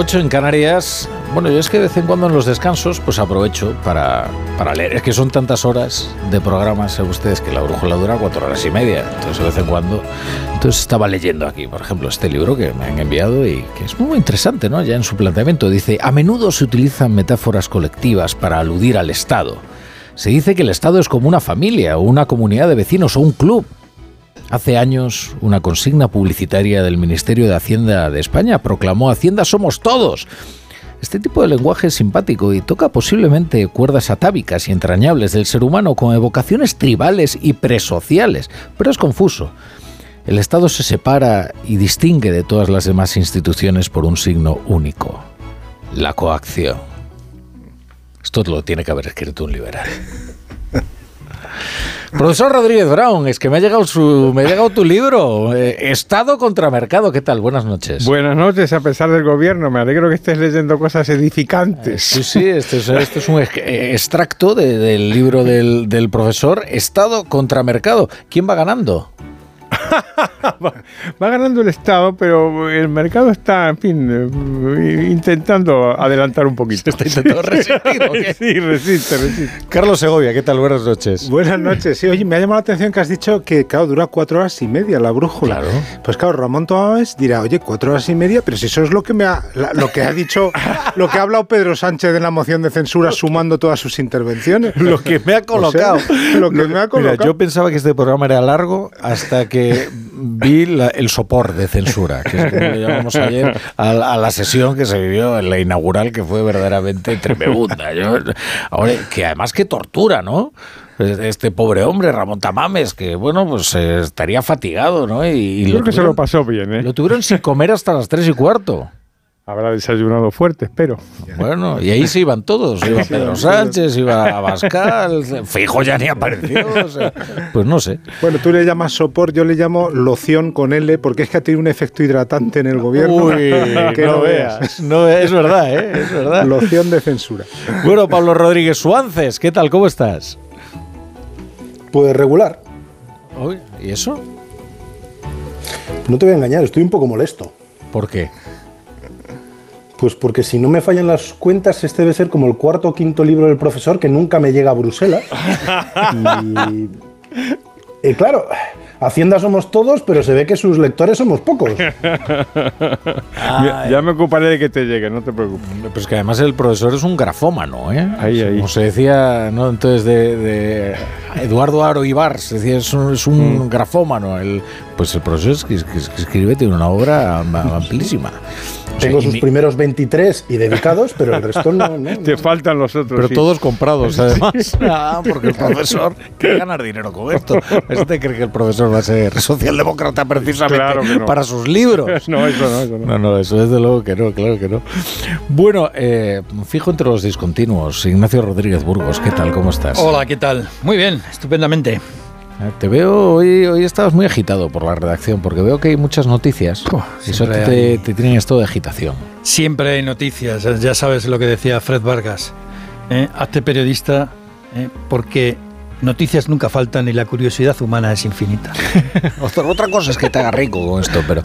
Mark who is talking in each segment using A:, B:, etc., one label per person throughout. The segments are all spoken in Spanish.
A: 8 en Canarias. Bueno, yo es que de vez en cuando en los descansos pues aprovecho para, para leer. Es que son tantas horas de programas, saben ustedes, que la brújula dura cuatro horas y media. Entonces de vez en cuando... Entonces estaba leyendo aquí, por ejemplo, este libro que me han enviado y que es muy interesante, ¿no? Ya en su planteamiento. Dice, a menudo se utilizan metáforas colectivas para aludir al Estado. Se dice que el Estado es como una familia o una comunidad de vecinos o un club. Hace años, una consigna publicitaria del Ministerio de Hacienda de España proclamó Hacienda somos todos. Este tipo de lenguaje es simpático y toca posiblemente cuerdas atávicas y entrañables del ser humano con evocaciones tribales y presociales, pero es confuso. El Estado se separa y distingue de todas las demás instituciones por un signo único, la coacción. Esto lo tiene que haber escrito un liberal. Profesor Rodríguez Brown, es que me ha llegado, su, me ha llegado tu libro, eh, Estado contra Mercado. ¿Qué tal? Buenas noches.
B: Buenas noches, a pesar del gobierno. Me alegro que estés leyendo cosas edificantes.
A: Sí, sí, este es, este es un eh, extracto de- del libro del, del profesor, Estado contra Mercado. ¿Quién va ganando?
B: Va ganando el Estado, pero el mercado está, en fin, eh, intentando adelantar un poquito.
A: Está intentando resistir, ¿o qué?
B: sí, resiste, resiste.
A: Carlos Segovia, ¿qué tal? Buenas noches.
C: Buenas noches. Sí, oye, me ha llamado la atención que has dicho que, claro, dura cuatro horas y media la brújula.
A: Claro.
C: Pues claro, Ramón Tomás dirá, oye, cuatro horas y media, pero si eso es lo que me ha, la- lo que ha dicho, lo que ha hablado Pedro Sánchez en la moción de censura sumando todas sus intervenciones.
A: Lo que me ha
C: O sea,
A: colocado.
C: lo que me ha colocado.
A: Mira, yo pensaba que este programa era largo hasta que vi la- el sopor de censura, que es como le llamamos ayer a, la- a la sesión que se vivió en la inaugural, que fue verdaderamente tremenda. Yo- ahora, que además que tortura, ¿no? Este pobre hombre, Ramón Tamames, que bueno, pues eh, estaría fatigado, ¿no? Y, y
B: Creo que se lo pasó bien, ¿eh?
A: lo tuvieron sin comer hasta las tres y cuarto.
B: Habrá desayunado fuerte, espero.
A: Bueno, y ahí se iban todos. Iba Pedro Sánchez, iba Abascal, Fijo ya ni apareció. o sea, pues no sé.
C: Bueno, tú le llamas sopor, yo le llamo loción con L, porque es que ha tenido un efecto hidratante en el gobierno.
A: Uy,
C: que
A: no veas. No, es verdad, ¿eh? Es verdad.
C: Loción de censura.
A: Bueno, Pablo Rodríguez Suances, ¿qué tal? ¿Cómo estás?
D: Pues regular.
A: ¿Y eso?
D: No te voy a engañar, estoy un poco molesto.
A: ¿Por qué?
D: Pues porque si no me fallan las cuentas, este debe ser como el cuarto o quinto libro del profesor que nunca me llega a Bruselas. Y, y claro, Hacienda somos todos, pero se ve que sus lectores somos pocos.
B: Ya, ya me ocuparé de que te llegue, no te preocupes.
A: Pues que además el profesor es un grafómano, ¿eh?
B: Ahí, ahí.
A: Como se decía, ¿no? Entonces de, de Eduardo Aro Ibar, se decía, es un, es un
B: Mm.
A: grafómano. El, pues el profesor es que, es que- escribe, tiene una obra am- amplísima.
D: Tengo sus
A: mi-
D: primeros 23 y dedicados, pero el resto no. no,
B: Te
D: no.
B: faltan los otros.
A: Pero
B: sí.
A: todos comprados, además. Ah, porque el profesor quiere ganar dinero con esto. ¿Usted cree que el profesor va a ser socialdemócrata precisamente
B: Claro no.
A: para sus libros?
B: No, eso no, eso no.
A: No, no, eso desde luego que no, claro que no. Bueno, eh, fijo entre los discontinuos, Ignacio Rodríguez Burgos, ¿qué tal? ¿Cómo estás?
E: Hola, ¿qué tal? Muy bien, estupendamente.
A: Eh, Te veo, hoy, hoy estabas muy agitado por la redacción, porque veo que hay muchas noticias.
E: Puh,
A: y eso te,
E: hay.
A: te tienen esto de agitación.
E: Siempre hay noticias, ya sabes lo que decía Fred Vargas. ¿eh? Hazte periodista ¿eh? porque noticias nunca faltan y la curiosidad humana es infinita.
A: Otra, otra cosa es que te haga rico con esto, pero...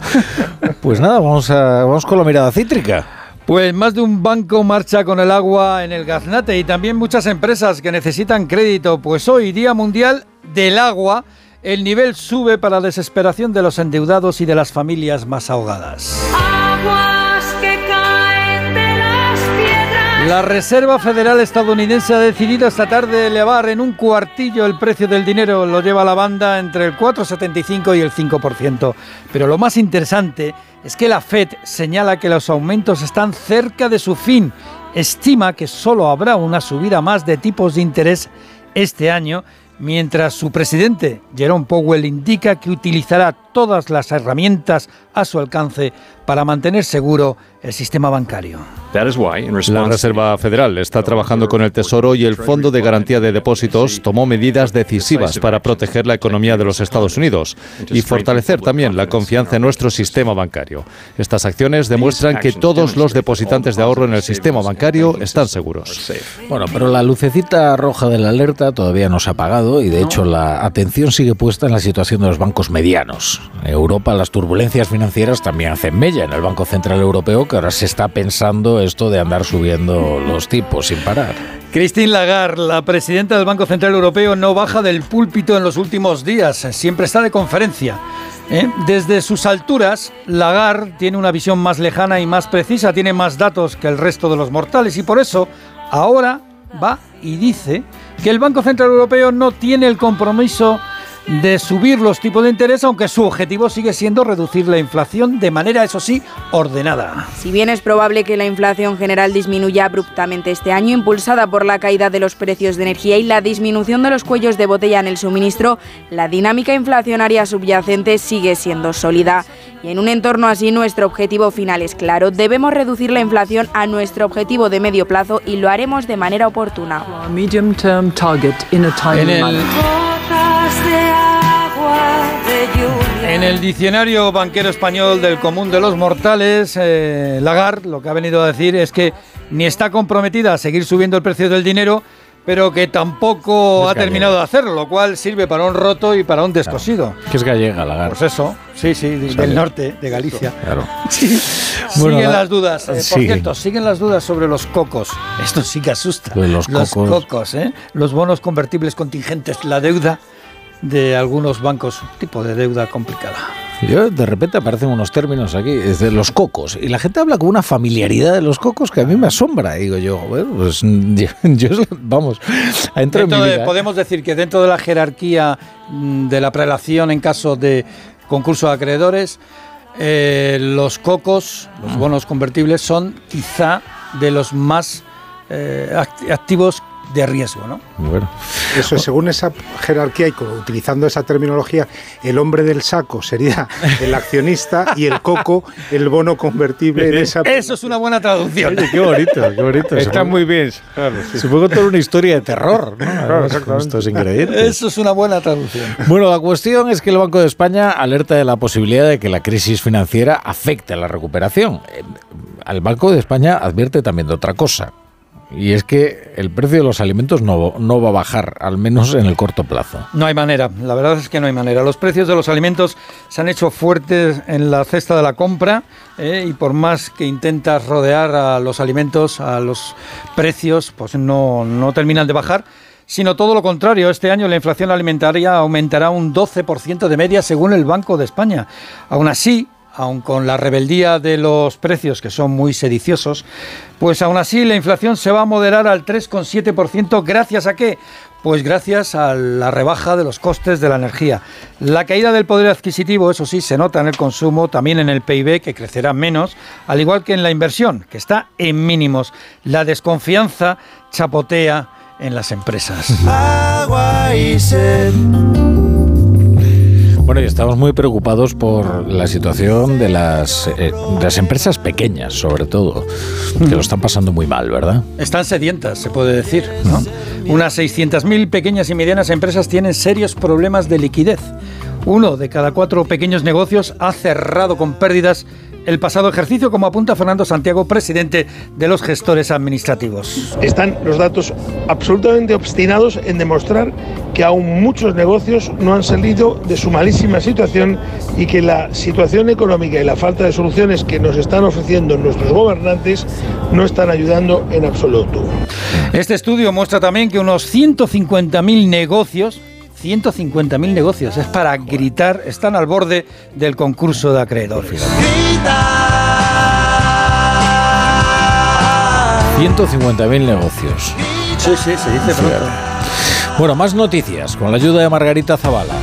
A: Pues nada, vamos, a, vamos con la mirada cítrica.
E: Pues más de un banco marcha con el agua en el gaznate y también muchas empresas que necesitan crédito, pues hoy, Día Mundial del Agua, el nivel sube para desesperación de los endeudados y de las familias más ahogadas.
F: Aguas que caen de las piedras.
E: La Reserva Federal estadounidense ha decidido esta tarde elevar en un cuartillo el precio del dinero. Lo lleva la banda entre el 4,75 y el 5%. Pero lo más interesante es que la Fed señala que los aumentos están cerca de su fin. Estima que solo habrá una subida más de tipos de interés este año mientras su presidente, Jerome Powell, indica que utilizará todas las herramientas a su alcance para mantener seguro el sistema bancario.
G: La Reserva Federal está trabajando con el Tesoro y el Fondo de Garantía de Depósitos tomó medidas decisivas para proteger la economía de los Estados Unidos y fortalecer también la confianza en nuestro sistema bancario. Estas acciones demuestran que todos los depositantes de ahorro en el sistema bancario están seguros.
A: Bueno, pero la lucecita roja de la alerta todavía no se ha apagado y de hecho la atención sigue puesta en la situación de los bancos medianos. Europa las turbulencias financieras también hacen mella en el Banco Central Europeo que ahora se está pensando esto de andar subiendo los tipos sin parar.
E: Christine Lagarde, la presidenta del Banco Central Europeo, no baja del púlpito en los últimos días, siempre está de conferencia. ¿eh? Desde sus alturas, Lagarde tiene una visión más lejana y más precisa, tiene más datos que el resto de los mortales y por eso ahora va y dice que el Banco Central Europeo no tiene el compromiso de subir los tipos de interés, aunque su objetivo sigue siendo reducir la inflación de manera, eso sí, ordenada.
H: Si bien es probable que la inflación general disminuya abruptamente este año, impulsada por la caída de los precios de energía y la disminución de los cuellos de botella en el suministro, la dinámica inflacionaria subyacente sigue siendo sólida. Y en un entorno así, nuestro objetivo final es claro. Debemos reducir la inflación a nuestro objetivo de medio plazo y lo haremos de manera oportuna.
E: En el, en el diccionario banquero español del común de los mortales, eh, Lagarde lo que ha venido a decir es que ni está comprometida a seguir subiendo el precio del dinero, pero que tampoco
A: Es
E: ha terminado de hacerlo, lo cual sirve para un roto y para un descosido.
A: Que es gallega, Lagarde.
E: Pues eso, sí, sí, de- del norte, de Galicia.
A: Claro.
E: Sí.
A: Bueno,
E: siguen
A: la-
E: las dudas. Eh, por
A: sigue.
E: cierto, siguen las dudas sobre los cocos. Esto sí que asusta.
A: Los cocos.
E: ¿eh? Los bonos convertibles contingentes, la deuda de algunos bancos, tipo de deuda complicada.
A: Yo, de repente aparecen unos términos aquí, es de los cocos, y la gente habla con una familiaridad de los cocos que a mí me asombra. Digo yo, bueno, pues yo, vamos, entro en mi
E: Dentro de-.
A: ¿eh?
E: podemos decir que dentro de la jerarquía mm, de la prelación en caso de concurso de acreedores, eh, los cocos,
A: Mm.
E: los bonos convertibles, son quizá de los más eh, act- activos de riesgo, ¿no?
A: Bueno,
C: Eso es, según esa jerarquía y utilizando esa terminología, el hombre del saco sería el accionista y el coco el bono convertible en esa.
E: Eso es una buena traducción.
A: oye, qué bonito, qué bonito.
B: Está muy bien, claro. sí.
A: Puede contar una historia de terror, ¿no? Con
B: exactamente.
A: estos ingredientes.
E: Eso es una buena traducción.
A: Bueno, la cuestión es que el Banco de España alerta de la posibilidad de que la crisis financiera afecte a la recuperación. Eh, Al Banco de España advierte también de otra cosa. Y es que el precio de los alimentos no, no va a bajar, al menos en el corto plazo.
E: No hay manera, la verdad es que no hay manera. Los precios de los alimentos se han hecho fuertes en la cesta de la compra eh, y por más que intentas rodear a los alimentos, a los precios, pues no, no terminan de bajar. Sino todo lo contrario, este año la inflación alimentaria aumentará un 12% de media según el Banco de España. Aún así, aun con la rebeldía de los precios, que son muy sediciosos, pues aún así la inflación se va a moderar al 3,7%. ¿Gracias a qué? Pues gracias a la rebaja de los costes de la energía. La caída del poder adquisitivo, eso sí, se nota en el consumo, también en el PIB, que crecerá menos, al igual que en la inversión, que está en mínimos. La desconfianza chapotea en las empresas.
A: Bueno, y estamos muy preocupados por la situación de las, eh, de las empresas pequeñas, sobre todo, que lo están pasando muy mal, ¿verdad?
E: Están sedientas, se puede decir. ¿no? Unas 600.000 pequeñas y medianas empresas tienen serios problemas de liquidez. Uno de cada cuatro pequeños negocios ha cerrado con pérdidas el pasado ejercicio, como apunta Fernando Santiago, presidente de los gestores administrativos.
I: Están los datos absolutamente obstinados en demostrar que aún muchos negocios no han salido de su malísima situación y que la situación económica y la falta de soluciones que nos están ofreciendo nuestros gobernantes no están ayudando en absoluto.
E: Este estudio muestra también que unos 150.000 negocios 150.000 negocios, es para gritar, están al borde del concurso de acreedores.
A: 150.000 negocios.
E: Sí, sí, se dice pronto.
A: Bueno, más noticias con la ayuda de Margarita Zavala.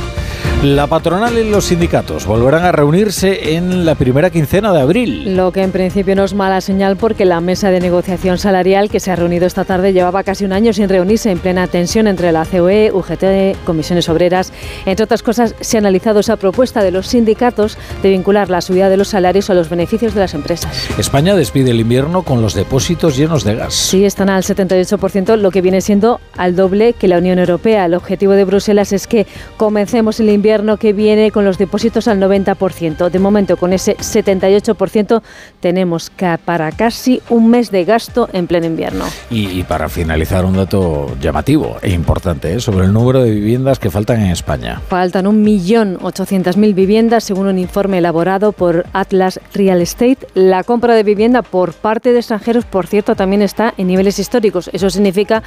A: La patronal y los sindicatos volverán a reunirse en la primera quincena de abril.
J: Lo que en principio no es mala señal porque la mesa de negociación salarial que se ha reunido esta tarde llevaba casi un año sin reunirse en plena tensión entre la COE, UGT, comisiones obreras. Entre otras cosas, se ha analizado esa propuesta de los sindicatos de vincular la subida de los salarios a los beneficios de las empresas.
A: España despide el invierno con los depósitos llenos de gas.
J: Sí, están al 78%, lo que viene siendo al doble que la Unión Europea. El objetivo de Bruselas es que comencemos el invierno que viene con los depósitos al 90%. De momento, con ese 78% tenemos para casi un mes de gasto en pleno invierno.
A: Y, para finalizar, un dato llamativo e importante ¿eh? sobre el número de viviendas que faltan en España.
J: Faltan 1.800.000 viviendas, según un informe elaborado por Atlas Real Estate. La compra de vivienda por parte de extranjeros, por cierto, también está en niveles históricos. Eso significa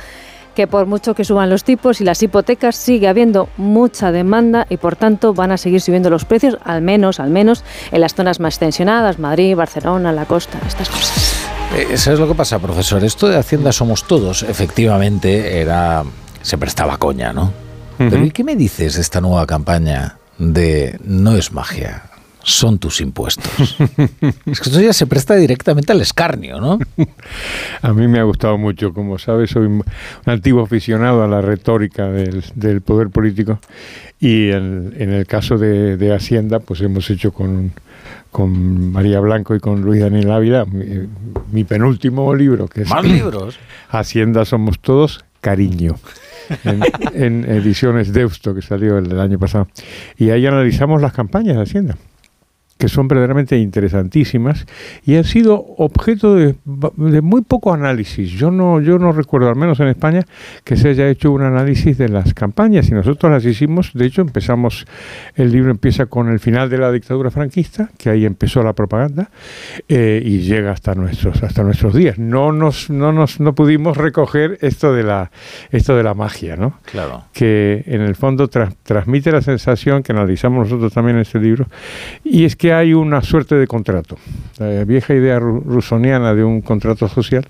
J: que por mucho que suban los tipos y las hipotecas sigue habiendo mucha demanda y por tanto van a seguir subiendo los precios, al menos, al menos en las zonas más tensionadas, Madrid, Barcelona, la costa, estas cosas.
A: Eh, ¿Sabes es lo que pasa, profesor? Esto de Hacienda somos todos, efectivamente, era se prestaba coña, ¿no? Pero ¿y qué me dices de esta nueva campaña de no es magia? Son tus impuestos. es que esto ya se presta directamente al escarnio, ¿no?
B: A mí me ha gustado mucho, como sabes, soy un antiguo aficionado a la retórica del, poder político y en, el caso de, Hacienda, pues hemos hecho con, con María Blanco y con Luis Daniel Ávila mi, penúltimo libro, que es
A: ¿Más libros?
B: Hacienda somos todos, cariño. En, en, ediciones Deusto, que salió el, el año pasado. Y ahí analizamos las campañas de Hacienda que son verdaderamente interesantísimas y han sido objeto de, muy poco análisis. Yo no, yo no recuerdo, al menos en España, que se haya hecho un análisis de las campañas y nosotros las hicimos. De hecho, empezamos, el libro empieza con el final de la dictadura franquista, que ahí empezó la propaganda eh, y llega hasta nuestros, hasta nuestros días. No nos, no nos, no pudimos recoger esto de la, esto de la magia, ¿no?
A: Claro.
B: Que en el fondo transmite la sensación que analizamos nosotros también en este libro y es que hay una suerte de contrato. La vieja idea rusoniana de un contrato social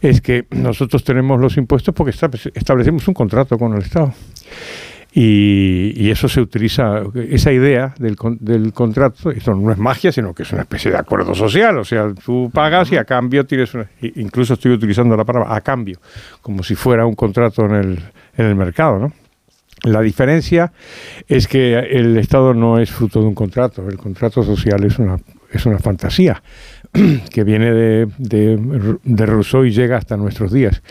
B: es que nosotros tenemos los impuestos porque establecemos un contrato con el Estado. Y, eso se utiliza, esa idea del, del, contrato, esto no es magia, sino que es una especie de acuerdo social, o sea, tú pagas y a cambio tienes, incluso estoy utilizando la palabra a cambio, como si fuera un contrato en el, en el mercado, ¿no? La diferencia es que el Estado no es fruto de un contrato, el contrato social es una, es una fantasía que viene de, de, Rousseau y llega hasta nuestros días.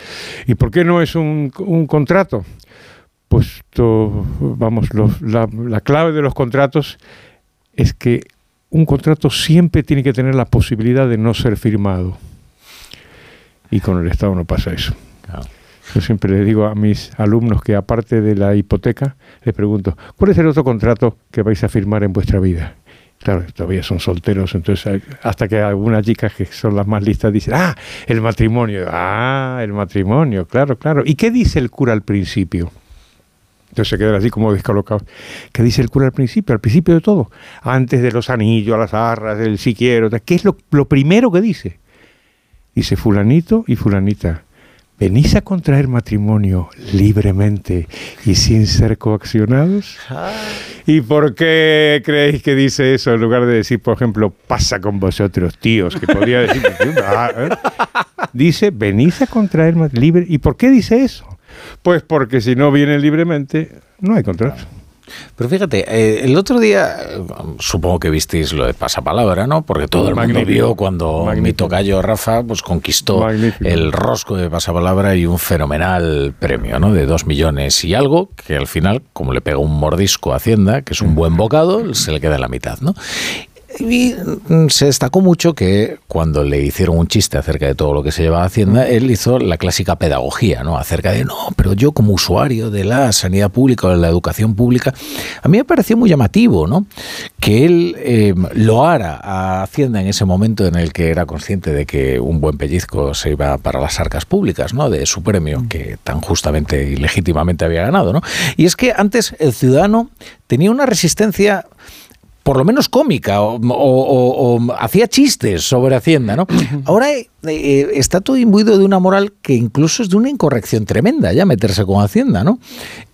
B: ¿Y por qué no es un, contrato? Pues vamos, la clave de los contratos es que un contrato siempre tiene que tener la posibilidad de no ser firmado. Y con el Estado no pasa eso. Yo siempre le digo a mis alumnos que aparte de la hipoteca, les pregunto, ¿cuál es el otro contrato que vais a firmar en vuestra vida? Claro, todavía son solteros, entonces hasta que algunas chicas que son las más listas dicen, ah, el matrimonio, ah, el matrimonio, claro, claro. ¿Y qué dice el cura al principio? Entonces se quedan así como descolocados. ¿Qué dice el cura al principio? Al principio de todo. Antes de los anillos, las arras, del siquiero. ¿Qué es lo, lo primero que dice? Dice fulanito y fulanita ¿Venís a contraer matrimonio libremente y sin ser coaccionados? Ah. ¿Y por qué creéis que dice eso en lugar de decir, por ejemplo, pasa con vosotros, tíos? Que podría decir, ah, ¿eh? dice, venís a contraer matrimonio libre. ¿Y por qué dice eso? Pues porque si no viene libremente, no hay contrato.
A: Pero fíjate, eh, el otro día, supongo que visteis lo de pasapalabra, ¿no? Porque todo el mundo vio cuando mi tocayo Rafa pues conquistó el rosco de pasapalabra y un fenomenal premio, ¿no? De dos millones y algo, que al final, como le pega un mordisco a Hacienda, que es un buen bocado, se le queda en la mitad, ¿no? Y mm, se destacó mucho que cuando le hicieron un chiste acerca de todo lo que se llevaba Hacienda, él hizo la clásica pedagogía, ¿no? Acerca de, no, pero yo como usuario de la sanidad pública o de la educación pública, a mí me pareció muy llamativo, ¿no? Que él eh, loara a Hacienda en ese momento en el que era consciente de que un buen pellizco se iba para las arcas públicas, ¿no? De su premio que tan justamente y legítimamente había ganado, ¿no? Y es que antes el ciudadano tenía una resistencia por lo menos cómica o, o- o- o hacía chistes sobre Hacienda, ¿no? Ahora eh, eh, está todo imbuido de una moral que incluso es de una incorrección tremenda, ya meterse con Hacienda, ¿no?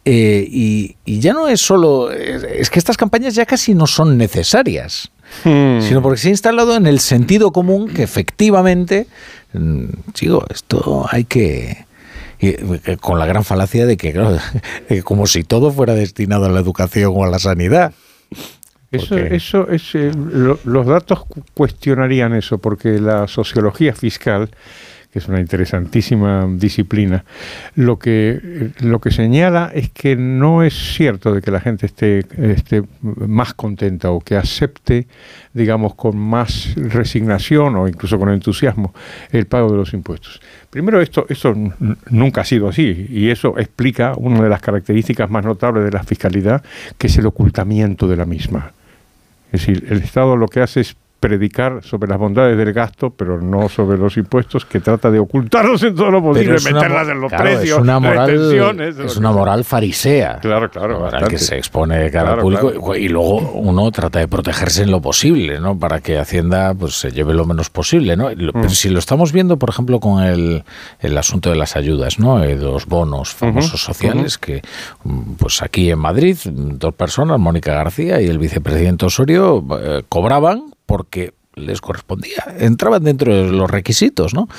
A: Eh, y, y ya no es solo, es es que estas campañas ya casi no son necesarias sino porque se ha instalado en el sentido común que efectivamente, mm, digo, esto hay que... con la gran falacia de que, claro, como si todo fuera destinado a la educación o a la sanidad.
B: Eso, eso es, eh, lo- los datos cu- cuestionarían eso, porque la sociología fiscal, que es una interesantísima disciplina, lo que, eh, lo que señala es que no es cierto de que la gente esté, esté más contenta o que acepte, digamos, con más resignación o incluso con entusiasmo el pago de los impuestos. Primero, esto, esto nunca ha sido así y eso explica una de las características más notables de la fiscalidad, que es el ocultamiento de la misma. Es decir, el Estado lo que hace es predicar sobre las bondades del gasto, pero no sobre los impuestos, que trata de ocultarlos en todo lo posible, meterlas en los
A: claro,
B: precios,
A: es una moral, es una moral farisea.
B: Claro, claro,
A: moral que se expone de cara al
B: Claro,
A: público
B: claro.
A: y luego uno trata de protegerse en lo posible, ¿no? Para que Hacienda pues se lleve lo menos posible, ¿no? Lo-
B: Mm.
A: Pero si lo estamos viendo, por ejemplo, con el, el asunto de las ayudas, ¿no? Eh, de los bonos famosos sociales que pues aquí en Madrid dos personas, Mónica García y el vicepresidente Osorio, eh, cobraban porque les correspondía, entraban dentro de los requisitos, ¿no?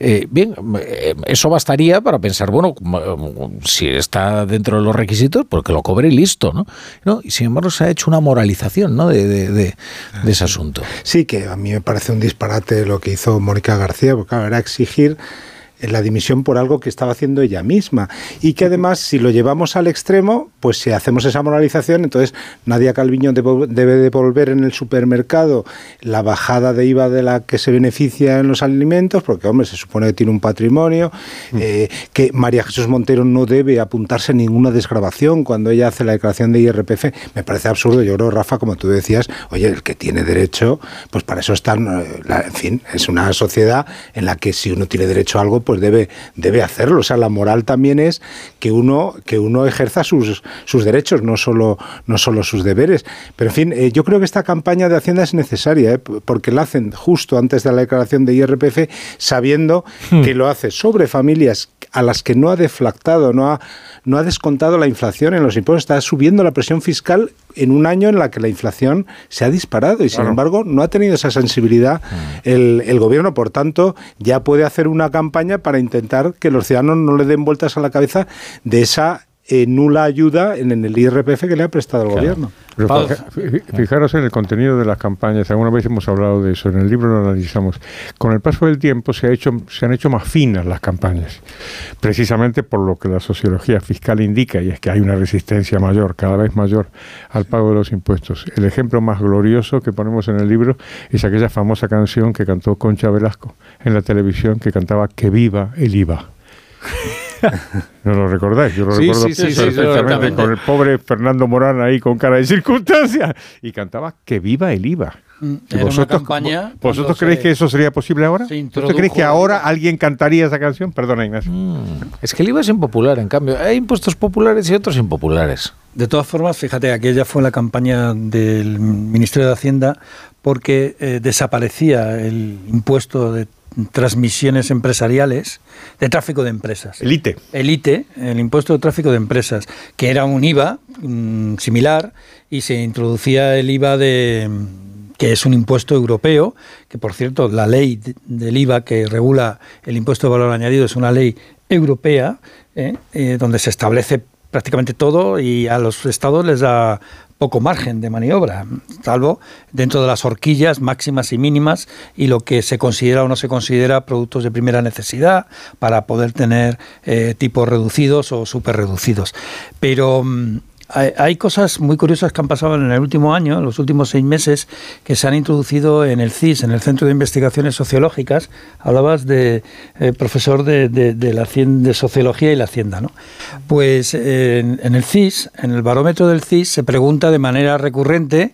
A: Eh, bien, eh, eso bastaría para pensar, bueno, mm, si está dentro de los requisitos, pues que lo cobre y listo, ¿no? ¿No? Y sin embargo se ha hecho una moralización, ¿no? De, de- de- de ese asunto.
C: Sí, que a mí me parece un disparate lo que hizo Mónica García, porque claro, era exigir la dimisión por algo que estaba haciendo ella misma. Y que además, si lo llevamos al extremo, pues si hacemos esa moralización, entonces Nadia Calviño debe devolver en el supermercado la bajada de IVA de la que se beneficia en los alimentos, porque, hombre, se supone que tiene un patrimonio, eh, que María Jesús Montero no debe apuntarse a ninguna desgrabación cuando ella hace la declaración de IRPF. Me parece absurdo. Yo creo, Rafa, como tú decías, oye, el que tiene derecho, pues para eso están, eh, en fin, es una sociedad en la que si uno tiene derecho a algo, pues debe, debe hacerlo. O sea, la moral también es que uno, que uno ejerza sus, sus derechos, no solo, no solo sus deberes. Pero en fin, eh, yo creo que esta campaña de Hacienda es necesaria, ¿eh? porque la hacen justo antes de la declaración de IRPF, sabiendo que lo hace sobre familias a las que no ha deflactado, no ha, no ha descontado la inflación en los impuestos, está subiendo la presión fiscal en un año en la que la inflación se ha disparado y sin
B: Claro.
C: embargo no ha tenido esa sensibilidad el, el gobierno, por tanto ya puede hacer una campaña para intentar que los ciudadanos no le den vueltas a la cabeza de esa eh, nula ayuda en, en el IRPF que le ha prestado el gobierno.
B: Pero fijaros en el contenido de las campañas, alguna vez hemos hablado de eso, en el libro lo analizamos. Con el paso del tiempo se, ha hecho, se han hecho más finas las campañas, precisamente por lo que la sociología fiscal indica, y es que hay una resistencia mayor, cada vez mayor, al pago de los impuestos. El ejemplo más glorioso que ponemos en el libro es aquella famosa canción que cantó Concha Velasco en la televisión, que cantaba Que viva el IVA. ¿No lo recordáis? Yo lo
A: Sí,
B: recuerdo
A: sí, sí, sí,
B: perfectamente
A: perfectamente.
B: con el pobre Fernando Morán ahí con cara de circunstancia y cantaba que viva el IVA.
E: Mm,
B: ¿Y
E: era una
B: vosotros,
E: campaña
B: vo- ¿Vosotros
E: cuando
B: creéis
E: se-
B: que eso sería posible ahora?
E: se
B: ¿Vosotros creéis que ahora alguien cantaría esa canción? Perdona, Ignacio.
A: Es que el IVA es impopular, en cambio. Hay impuestos populares y otros impopulares.
E: De todas formas, fíjate, aquella fue la campaña del Ministerio de Hacienda porque eh, desaparecía el impuesto de transmisiones empresariales, de tráfico de empresas.
B: El ITE.
E: El ITE, el impuesto de tráfico de empresas, que era un IVA mm, similar y se introducía el IVA de mm, que es un impuesto europeo, que por cierto la ley de- del IVA que regula el impuesto de valor añadido es una ley europea, ¿eh? Eh, donde se establece prácticamente todo y a los estados les da poco margen de maniobra, salvo dentro de las horquillas máximas y mínimas y lo que se considera o no se considera productos de primera necesidad para poder tener eh, tipos reducidos o super reducidos. Pero mm, hay, cosas muy curiosas que han pasado en el último año, en los últimos seis meses, que se han introducido en el CIS, en el Centro de Investigaciones Sociológicas. Hablabas de eh, profesor de, de- de la de Sociología y la Hacienda, ¿no? Pues en, en el CIS, en el barómetro del CIS, se pregunta de manera recurrente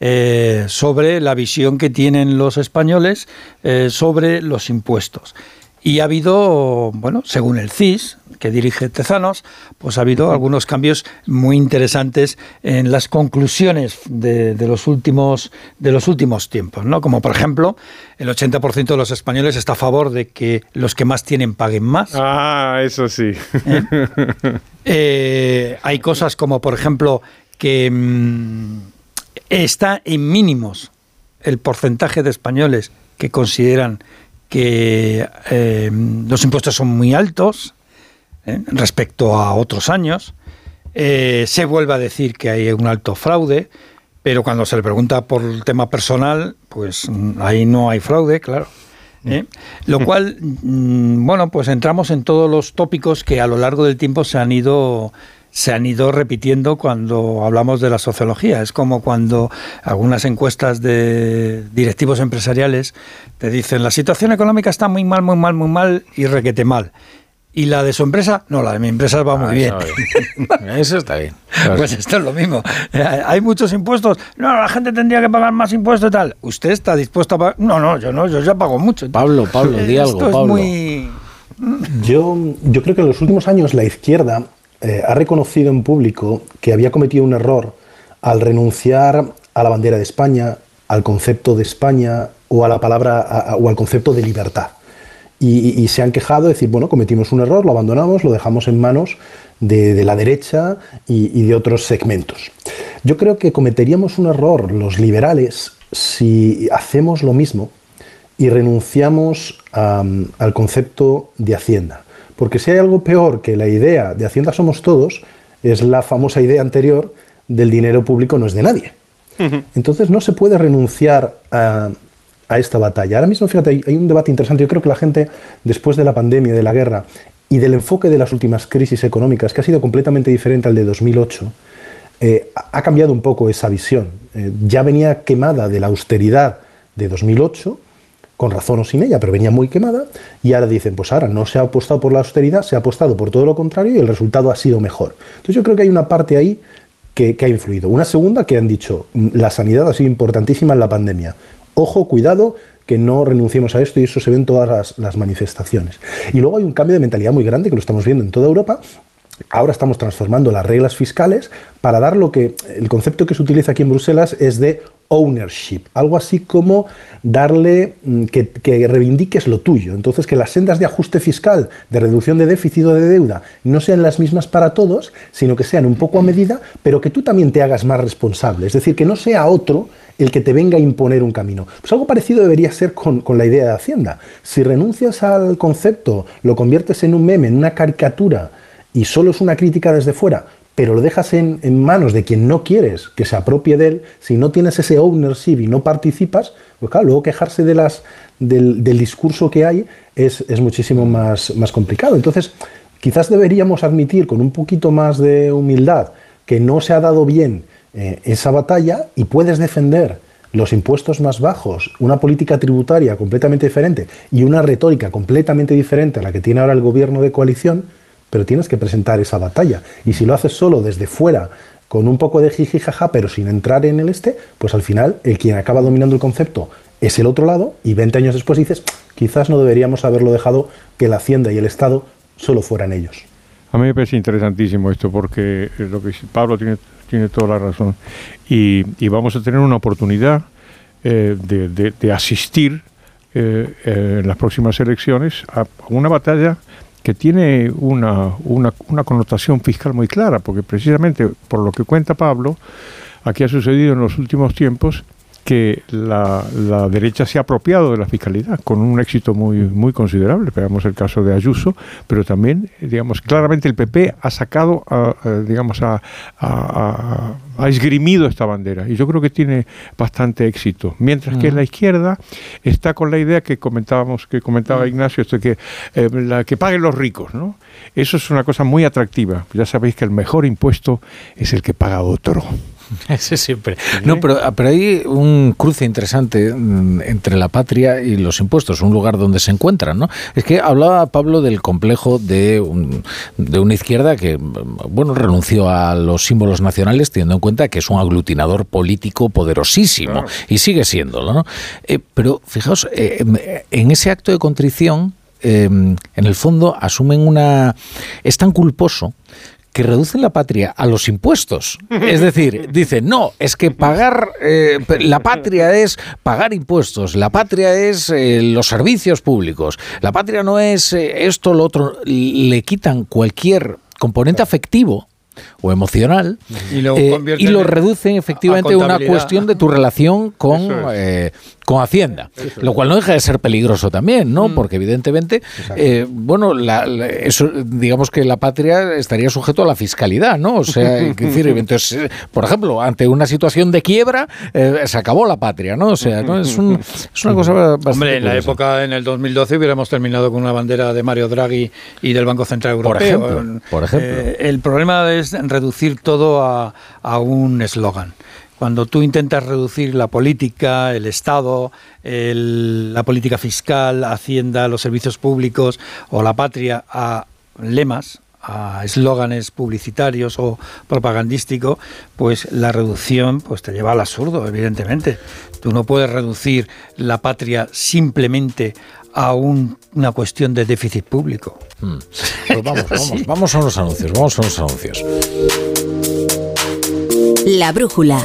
E: eh, sobre la visión que tienen los españoles eh, sobre los impuestos. Y ha habido, bueno, según el CIS, que dirige Tezanos, pues ha habido algunos cambios muy interesantes en las conclusiones de, de los, últimos, de los últimos tiempos, ¿no? Como por ejemplo, el 80% de los españoles está a favor de que los que más tienen paguen más.
B: Ah, eso sí.
E: Eh, hay cosas como, por ejemplo, que mm, está en mínimos el porcentaje de españoles que consideran que eh, los impuestos son muy altos eh, respecto a otros años. Eh, se vuelve a decir que hay un alto fraude, pero cuando se le pregunta por el tema personal, pues mm, ahí no hay fraude, claro. ¿eh? Lo cual, mm, bueno, pues entramos en todos los tópicos que a lo largo del tiempo se han ido se han ido repitiendo cuando hablamos de la sociología. Es como cuando algunas encuestas de directivos empresariales te dicen la situación económica está muy mal, muy mal, muy mal y requete mal. ¿Y la de su empresa? No, la de mi empresa va muy
A: Ah,
E: bien.
A: Eso está bien.
E: Pues esto es lo mismo. Eh, Hay muchos impuestos. No, la gente tendría que pagar más impuestos y tal. ¿Usted está dispuesto a pagar? No, no, yo no, yo ya pago mucho.
A: Pablo, Pablo, di algo,
E: Esto es
A: Pablo.
E: muy...
D: Yo, yo creo que en los últimos años la izquierda eh, ha reconocido en público que había cometido un error al renunciar a la bandera de España, al concepto de España o a la palabra a- a- o al concepto de libertad. Y, se han quejado de decir, bueno, cometimos un error, lo abandonamos, lo dejamos en manos de, de la derecha y, y de otros segmentos. Yo creo que cometeríamos un error los liberales si hacemos lo mismo y renunciamos am, al concepto de Hacienda. Porque si hay algo peor que la idea de Hacienda somos todos, es la famosa idea anterior del dinero público no es de nadie. Entonces no se puede renunciar a, a esta batalla. Ahora mismo, fíjate, hay, un debate interesante. Yo creo que la gente, después de la pandemia, de la guerra y del enfoque de las últimas crisis económicas, que ha sido completamente diferente al de 2008, eh, ha cambiado un poco esa visión. Eh, ya venía quemada de la austeridad de 2008, con razón o sin ella, pero venía muy quemada, y ahora dicen, pues ahora no se ha apostado por la austeridad, se ha apostado por todo lo contrario y el resultado ha sido mejor. Entonces yo creo que hay una parte ahí que, que ha influido. Una segunda que han dicho, "Mm, la sanidad ha sido importantísima en la pandemia. Ojo, cuidado, que no renunciemos a esto y eso se ve en todas las, manifestaciones. Y luego hay un cambio de mentalidad muy grande que lo estamos viendo en toda Europa. Ahora estamos transformando las reglas fiscales para dar lo que el concepto que se utiliza aquí en Bruselas es de ownership, algo así como darle mm, que, que reivindiques lo tuyo. Entonces, que las sendas de ajuste fiscal, de reducción de déficit o de deuda, no sean las mismas para todos, sino que sean un poco a medida, pero que tú también te hagas más responsable. Es decir, que no sea otro el que te venga a imponer un camino. Pues algo parecido debería ser con, con la idea de Hacienda. Si renuncias al concepto, lo conviertes en un meme, en una caricatura, y solo es una crítica desde fuera, pero lo dejas en, en manos de quien no quieres que se apropie de él, si no tienes ese ownership y no participas, pues claro, luego quejarse del, del discurso que hay es, es muchísimo más, más complicado. Entonces, quizás deberíamos admitir con un poquito más de humildad que no se ha dado bien eh, esa batalla y puedes defender los impuestos más bajos, una política tributaria completamente diferente y una retórica completamente diferente a la que tiene ahora el gobierno de coalición, pero tienes que presentar esa batalla. Y si lo haces solo desde fuera, con un poco de jiji jaja, pero sin entrar en el este, pues al final el quien acaba dominando el concepto es el otro lado y 20 años después dices, quizás no deberíamos haberlo dejado que la Hacienda y el Estado solo fueran ellos.
B: A mí me parece interesantísimo esto porque lo que Pablo tiene, tiene toda la razón. Y, y vamos a tener una oportunidad eh, de, asistir eh, eh, en las próximas elecciones a una batalla que tiene una, una, una connotación fiscal muy clara, porque precisamente por lo que cuenta Pablo, aquí ha sucedido en los últimos tiempos que la, la derecha se ha apropiado de la fiscalidad con un éxito muy, muy considerable. Veamos el caso de Ayuso, pero también, digamos, claramente el PP ha sacado, a- a, digamos, a, ha esgrimido esta bandera y yo creo que tiene bastante éxito. Mientras que la izquierda está con la idea que comentábamos, que comentaba Ignacio, esto que, eh, la, que paguen los ricos, ¿no? Eso es una cosa muy atractiva. Ya sabéis que el mejor impuesto es el que paga otro.
A: Ese siempre. No, pero, ah, pero hay un cruce interesante mm, entre la patria y los impuestos, un lugar donde se encuentran, ¿no? Es que hablaba Pablo del complejo de, un- de una izquierda que, mm, bueno, renunció a los símbolos nacionales teniendo en cuenta que es un aglutinador político poderosísimo y sigue siéndolo, ¿no? Eh, pero fijaos, eh, en ese acto de contrición eh, en el fondo asumen una... Es tan culposo que reducen la patria a los impuestos. Es decir, dicen, no, es que pagar, eh, la patria es pagar impuestos, la patria es eh, los servicios públicos, la patria no es eh, esto, lo otro, le quitan cualquier componente afectivo o emocional
E: Y lo
A: eh, y lo
E: en-
A: reducen efectivamente
E: a
A: una cuestión de tu relación con,
B: es.
A: eh, con Hacienda, lo cual no deja de ser peligroso también,
E: Mm.
A: ¿no? Porque evidentemente, eh, bueno, la- la- eso, digamos que la patria estaría sujeto a la fiscalidad, ¿no? O sea, decir, entonces, eh, por ejemplo, ante una situación de quiebra, eh, se acabó la patria, ¿no? O sea, ¿no? Es, un- es una cosa bastante
E: Hombre, en la época, en el 2012, hubiéramos terminado con una bandera de Mario Draghi y del Banco Central Europeo.
A: Por ejemplo, por ejemplo.
E: Eh, el problema es reducir todo a, a un eslogan. Cuando tú intentas reducir la política, el Estado, el- la política fiscal, Hacienda, los servicios públicos o la patria a lemas, a eslóganes publicitarios o propagandísticos, pues la reducción pues te lleva al absurdo, evidentemente. Tú no puedes reducir la patria simplemente a un- una cuestión de déficit público.
A: Mm. Pues vamos, vamos, vamos a unos anuncios, vamos a unos anuncios.
K: La brújula.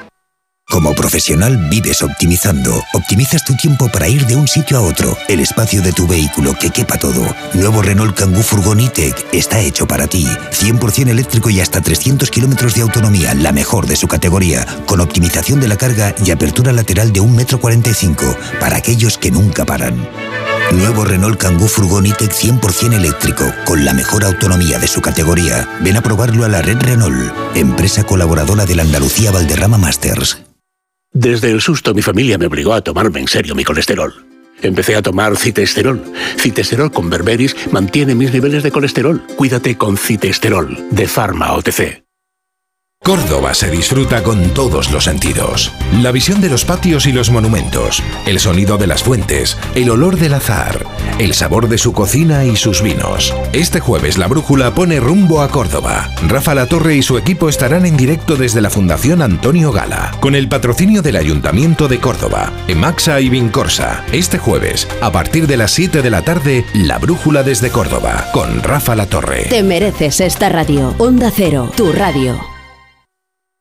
L: Como profesional vives optimizando. Optimizas tu tiempo para ir de un sitio a otro. El espacio de tu vehículo que quepa todo. Nuevo Renault Kangoo Furgon E-Tech está hecho para ti. 100% eléctrico y hasta 300 kilómetros de autonomía, la mejor de su categoría, con optimización de la carga y apertura lateral de 1,45 m para aquellos que nunca paran. Nuevo Renault Kangoo Furgon E-Tech 100% eléctrico, con la mejor autonomía de su categoría. Ven a probarlo a la red Renault, empresa colaboradora de la Andalucía Valderrama Masters.
M: Desde el susto mi familia me obligó a tomarme en serio mi colesterol. Empecé a tomar citesterol. Citesterol con berberis mantiene mis niveles de colesterol. Cuídate con citesterol de Pharma OTC.
N: Córdoba se disfruta con todos los sentidos. La visión de los patios y los monumentos, el sonido de las fuentes, el olor del azar, el sabor de su cocina y sus vinos. Este jueves la brújula pone rumbo a Córdoba. Rafa La Torre y su equipo estarán en directo desde la Fundación Antonio Gala, con el patrocinio del Ayuntamiento de Córdoba, Emaxa y Vincorsa. Este jueves, a partir de las 7 de la tarde, la brújula desde Córdoba, con Rafa La Torre.
K: Te mereces esta radio. Onda Cero, tu radio.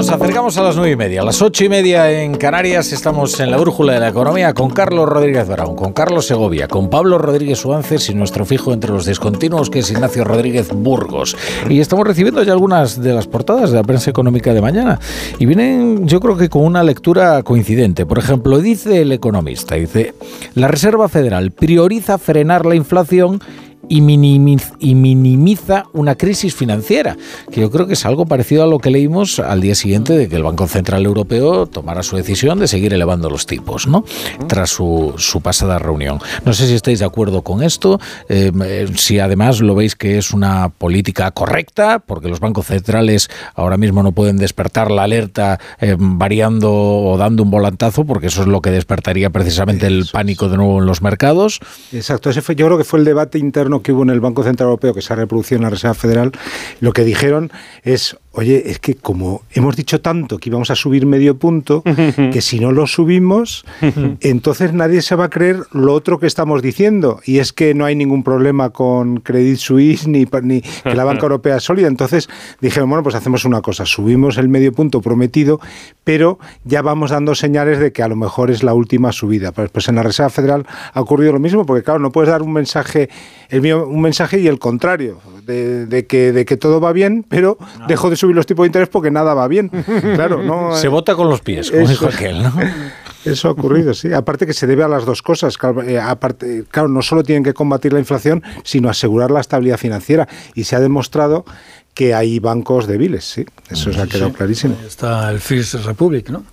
A: Nos acercamos a las nueve y media. A las ocho y media en Canarias estamos en la brújula de la economía con Carlos Rodríguez Brown, con Carlos Segovia, con Pablo Rodríguez Suánces y nuestro fijo entre los discontinuos que es Ignacio Rodríguez Burgos. Y estamos recibiendo ya algunas de las portadas de la prensa económica de mañana. Y vienen, yo creo que con una lectura coincidente. Por ejemplo, dice el economista, dice, la Reserva Federal prioriza frenar la inflación y, minimiz- y minimiza una crisis financiera, que yo creo que es algo parecido a lo que leímos al día siguiente de que el Banco Central Europeo tomara su decisión de seguir elevando los tipos, ¿no? Tras su, su pasada reunión. No sé si estáis de acuerdo con esto, eh, eh, si además lo veis que es una política correcta, porque los bancos centrales ahora mismo no pueden despertar la alerta eh, variando o dando un volantazo, porque eso es lo que despertaría precisamente el pánico de nuevo en los mercados.
C: Exacto, ese fue, yo creo que fue el debate interno que hubo en el Banco Central Europeo, que se ha reproducido en la Reserva Federal. Lo que dijeron es, oye, es que como hemos dicho tanto que íbamos a subir medio punto, que si no lo subimos, entonces nadie se va a creer lo otro que estamos diciendo. Y es que no hay ningún problema con Credit Suisse ni, ni que la banca europea es sólida. Entonces dijeron, bueno, pues hacemos una cosa, subimos el medio punto prometido, pero ya vamos dando señales de que a lo mejor es la última subida. Pues, pues en la Reserva Federal ha ocurrido lo mismo, porque claro, no puedes dar un mensaje, el mío, un mensaje y el contrario, de, de que, de que todo va bien, pero dejo de subir los tipos de interés porque nada va bien. Claro, no.
A: Se vota con los pies, como
C: Eso-
A: dijo aquel, ¿no?
C: Eso ha ocurrido, sí. Aparte que se debe a las dos cosas. Claro, eh, aparte, claro, no solo tienen que combatir la inflación, sino asegurar la estabilidad financiera. Y se ha demostrado que hay bancos débiles, sí. Eso se ha quedado clarísimo.
E: Está el First Republic, ¿no?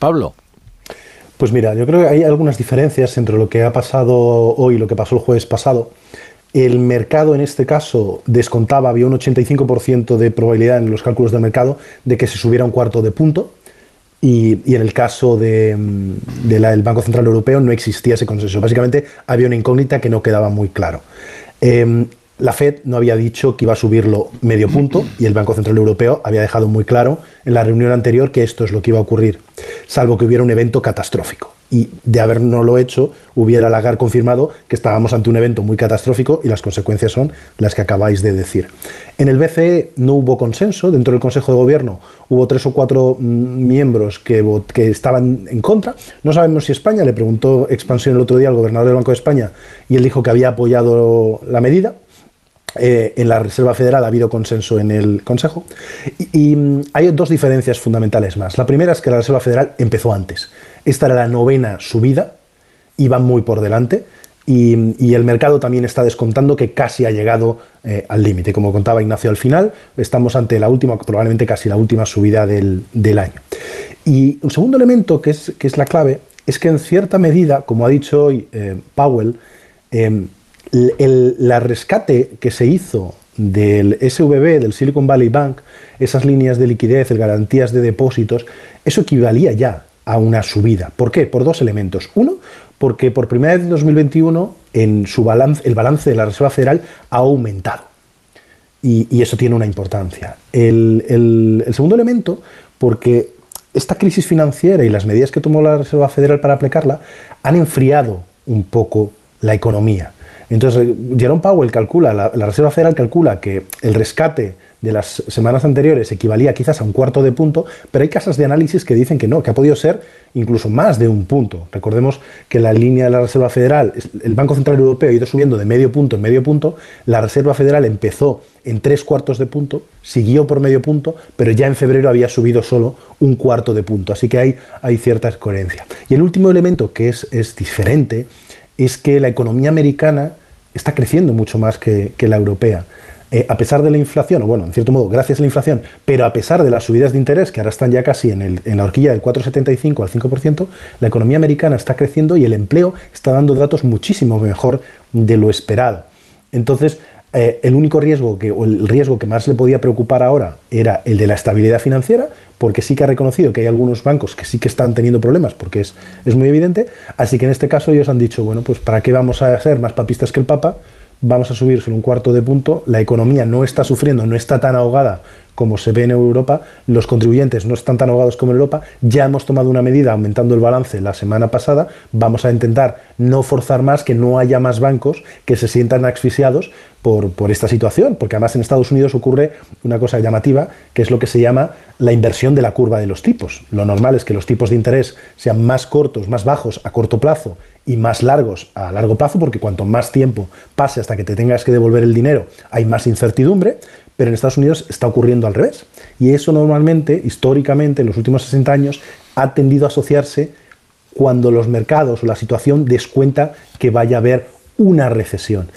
A: Pablo.
D: Pues mira, yo creo que hay algunas diferencias entre lo que ha pasado hoy y lo que pasó el jueves pasado. El mercado en este caso descontaba, había un 85% de probabilidad en los cálculos del mercado de que se subiera un cuarto de punto. Y, en el caso mm, del Banco Central Europeo no existía ese consenso. Básicamente había una incógnita que no quedaba muy claro. Em, la Fed no había dicho que iba a subirlo medio punto y el Banco Central Europeo había dejado muy claro en la reunión anterior que esto es lo que iba a ocurrir, salvo que hubiera un evento catastrófico. Y de habernoslo hecho, hubiera Lagarde confirmado que estábamos ante un evento muy catastrófico y las consecuencias son las que acabáis de decir. En el BCE no hubo consenso, dentro del Consejo de Gobierno hubo tres o cuatro mm, miembros que, que estaban en contra. No sabemos si España, le preguntó Expansión el otro día al gobernador del Banco de España y él dijo que había apoyado la medida. Eh, en la Reserva Federal ha habido consenso en el Consejo. Y, mm, hay dos diferencias fundamentales más. La primera es que la Reserva Federal empezó antes. Esta era la novena subida, iba muy por delante. Y, y el mercado también está descontando que casi ha llegado eh, al límite. Como contaba Ignacio al final, estamos ante la última, probablemente casi la última subida del, año. Y un segundo elemento que es, que es la clave es que en cierta medida, como ha dicho hoy eh, Powell, eh, el, la rescate que se hizo del SVB, del Silicon Valley Bank, esas líneas de liquidez, el garantías de depósitos, eso equivalía ya a una subida. ¿Por qué? Por dos elementos. Uno, porque por primera vez en 2021 en su balance, el balance de la Reserva Federal ha aumentado. Y, eso tiene una importancia. El- el segundo elemento, porque esta crisis financiera y las medidas que tomó la Reserva Federal para aplicarla han enfriado un poco la economía. Entonces, Jerome Powell calcula, la, Reserva Federal calcula que el rescate de las semanas anteriores equivalía quizás a un cuarto de punto, pero hay casas de análisis que dicen que no, que ha podido ser incluso más de un punto. Recordemos que la línea de la Reserva Federal, el Banco Central Europeo ha ido subiendo de medio punto en medio punto, la Reserva Federal empezó en tres cuartos de punto, siguió por medio punto, pero ya en febrero había subido solo un cuarto de punto, así que hay, hay cierta coherencia. Y el último elemento que es, es diferente es que la economía americana está creciendo mucho más que, que la europea. Eh, a pesar de la inflación, o bueno, en cierto modo, gracias a la inflación, pero a pesar de las subidas de interés, que ahora están ya casi en, el- en la horquilla del 4,75 al 5%, la economía americana está creciendo y el empleo está dando datos muchísimo mejor de lo esperado. Entonces, eh, el único riesgo que, o el riesgo que más le podía preocupar ahora era el de la estabilidad financiera, porque sí que ha reconocido que hay algunos bancos que sí que están teniendo problemas, porque es, es muy evidente. Así que en este caso ellos han dicho, bueno, pues ¿para qué vamos a ser más papistas que el Papa? Vamos a subir solo un cuarto de punto, la economía no está sufriendo, no está tan ahogada como se ve en Europa, los contribuyentes no están tan ahogados como en Europa, ya hemos tomado una medida aumentando el balance la semana pasada, vamos a intentar no forzar más, que no haya más bancos que se sientan asfixiados por, esta situación, porque además en Estados Unidos ocurre una cosa llamativa, que es lo que se llama la inversión de la curva de los tipos. Lo normal es que los tipos de interés sean más cortos, más bajos a corto plazo y más largos a largo plazo, porque cuanto más tiempo pase hasta que te tengas que devolver el dinero, hay más incertidumbre, pero en Estados Unidos está ocurriendo al revés. Y eso normalmente, históricamente, en los últimos 60 años, ha tendido a asociarse cuando los mercados o la situación descuenta que vaya a haber una recesión.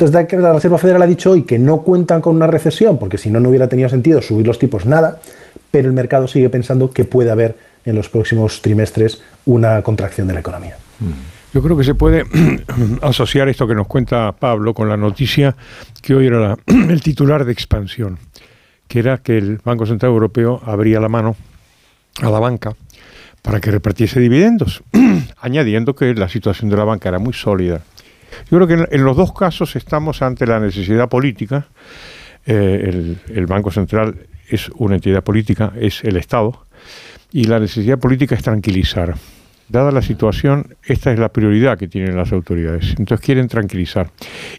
D: Entonces, la Reserva Federal ha dicho hoy que no cuentan con una recesión, porque si no, no hubiera tenido sentido subir los tipos nada, pero el mercado sigue pensando que puede haber en los próximos trimestres una contracción de la economía.
B: Yo creo que se puede asociar esto que nos cuenta Pablo con la noticia que hoy era el titular de expansión, que era que el Banco Central Europeo abría la mano a la banca para que repartiese dividendos, añadiendo que la situación de la banca era muy sólida. Yo creo que en, los dos casos estamos ante la necesidad política. Eh, el, el Banco Central es una entidad política, es el Estado, y la necesidad política es tranquilizar. Dada la situación, esta es la prioridad que tienen las autoridades. Entonces quieren tranquilizar.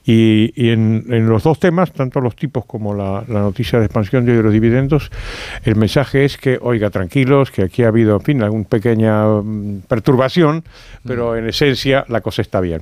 B: Y, y en, en los dos temas, tanto los tipos como la, la noticia de expansión de los dividendos, el mensaje es que, oiga, tranquilos, que aquí ha habido, en fin, alguna pequeña mm, perturbación, pero en esencia la cosa está bien.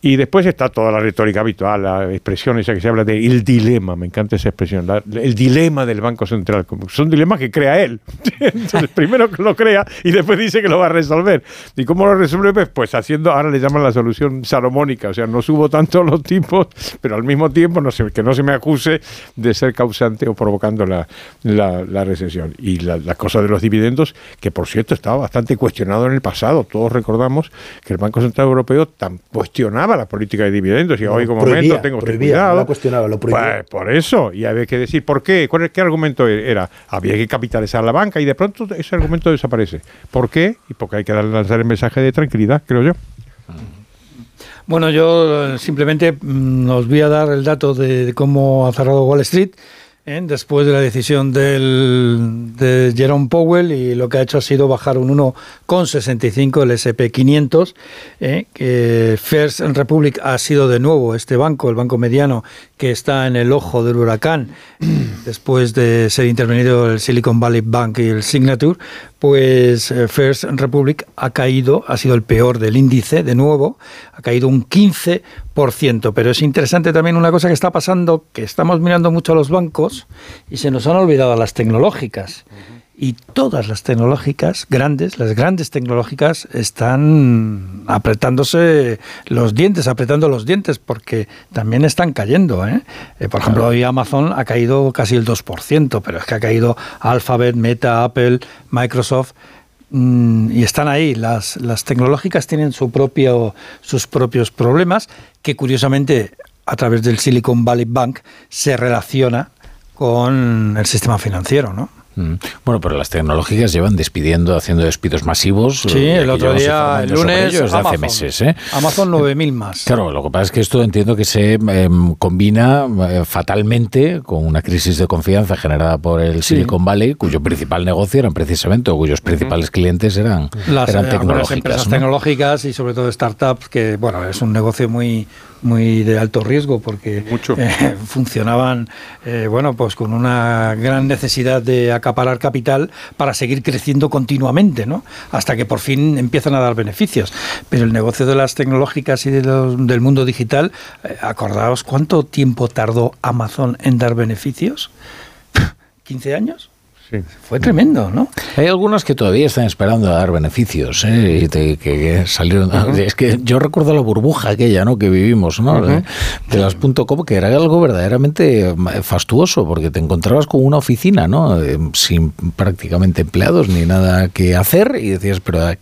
B: Y después está toda la retórica habitual, la expresión esa que se habla de el dilema, me encanta esa expresión, la- el dilema del Banco Central. Son dilemas que crea él. Entonces, primero que lo crea y después dice que lo va a resolver. ¿Y cómo lo resuelve? Pues, pues haciendo, ahora le llaman la solución salomónica, o sea, no subo tanto los tipos, pero al mismo tiempo no se, que no se me acuse de ser causante o provocando la, la- la recesión. Y la, la cosa de los dividendos, que por cierto estaba bastante cuestionado en el pasado, todos recordamos que el Banco Central Europeo tan cuestionaba la política de dividendos y
D: No,
B: hoy, como
D: prohibía,
B: momento, tengo usted
D: prohibía, no
B: cuidado.
D: la cuestionaba, lo prohibía.
B: Pues, por eso, y había que decir, ¿por qué? ¿Cuál, ¿Qué argumento era? Había que capitalizar la banca y de pronto ese argumento desaparece. ¿Por qué? Y porque hay que dar- el mensaje de tranquilidad, creo yo.
E: Bueno, yo eh, simplemente mm, os voy a dar el dato de, de cómo ha cerrado Wall Street ¿eh? después de la decisión del, de Jerome Powell y lo que ha hecho ha sido bajar un 1,65 el SP500, ¿eh? que First Republic ha sido de nuevo este banco, el banco mediano, que está en el ojo del huracán después de ser intervenido el Silicon Valley Bank y el Signature, pues eh, First Republic ha caído, ha sido el peor del índice de nuevo, ha caído un 15%, pero es interesante también una cosa que está pasando, que estamos mirando mucho a los bancos y se nos han olvidado las tecnológicas. Y todas las tecnológicas grandes, las grandes tecnológicas, están apretándose los dientes, apretando los dientes, porque también están cayendo. ¿eh? Eh, por ejemplo, hoy Amazon ha caído casi el 2%, pero es que ha caído Alphabet, Meta, Apple, Microsoft. mm, Y están ahí. Las, las tecnológicas tienen su propio, sus propios problemas, que curiosamente a través del Silicon Valley Bank se relaciona con el sistema financiero, ¿no?
A: Mm. Bueno, pero las tecnológicas llevan despidiendo, haciendo despidos masivos.
E: Sí,
A: eh,
E: el otro día, el lunes,
A: ello desde hace
E: Amazon.
A: meses. ¿eh?
E: Amazon 9.000 más.
A: Claro, lo que pasa es que esto entiendo que se em, combina eh, fatalmente con una crisis de confianza generada por el
E: Sí.
A: Silicon Valley, cuyo principal negocio eran precisamente, o cuyos principales clientes eran,
E: las
A: eran
E: eh,
A: tecnológicas.
E: empresas
A: ¿no?
E: tecnológicas y sobre todo startups que bueno es un negocio muy muy de alto riesgo porque eh, funcionaban eh, bueno pues con una gran necesidad de acaparar capital para seguir creciendo continuamente no hasta que por fin empiezan a dar beneficios. Pero el negocio de las tecnológicas y de los- del mundo digital eh, acordaos cuánto tiempo tardó Amazon en dar beneficios 15 años fue tremendo no
A: Hay algunas que todavía están esperando a dar beneficios, ¿eh? y te- que, que salieron. Es que yo recuerdo la burbuja aquella, ¿no? Que vivimos, ¿no? De, de las .com, que era algo verdaderamente fastuoso, porque te encontrabas con una oficina, ¿no? Eh, Sin prácticamente empleados ni nada que hacer, y decías, pero eh,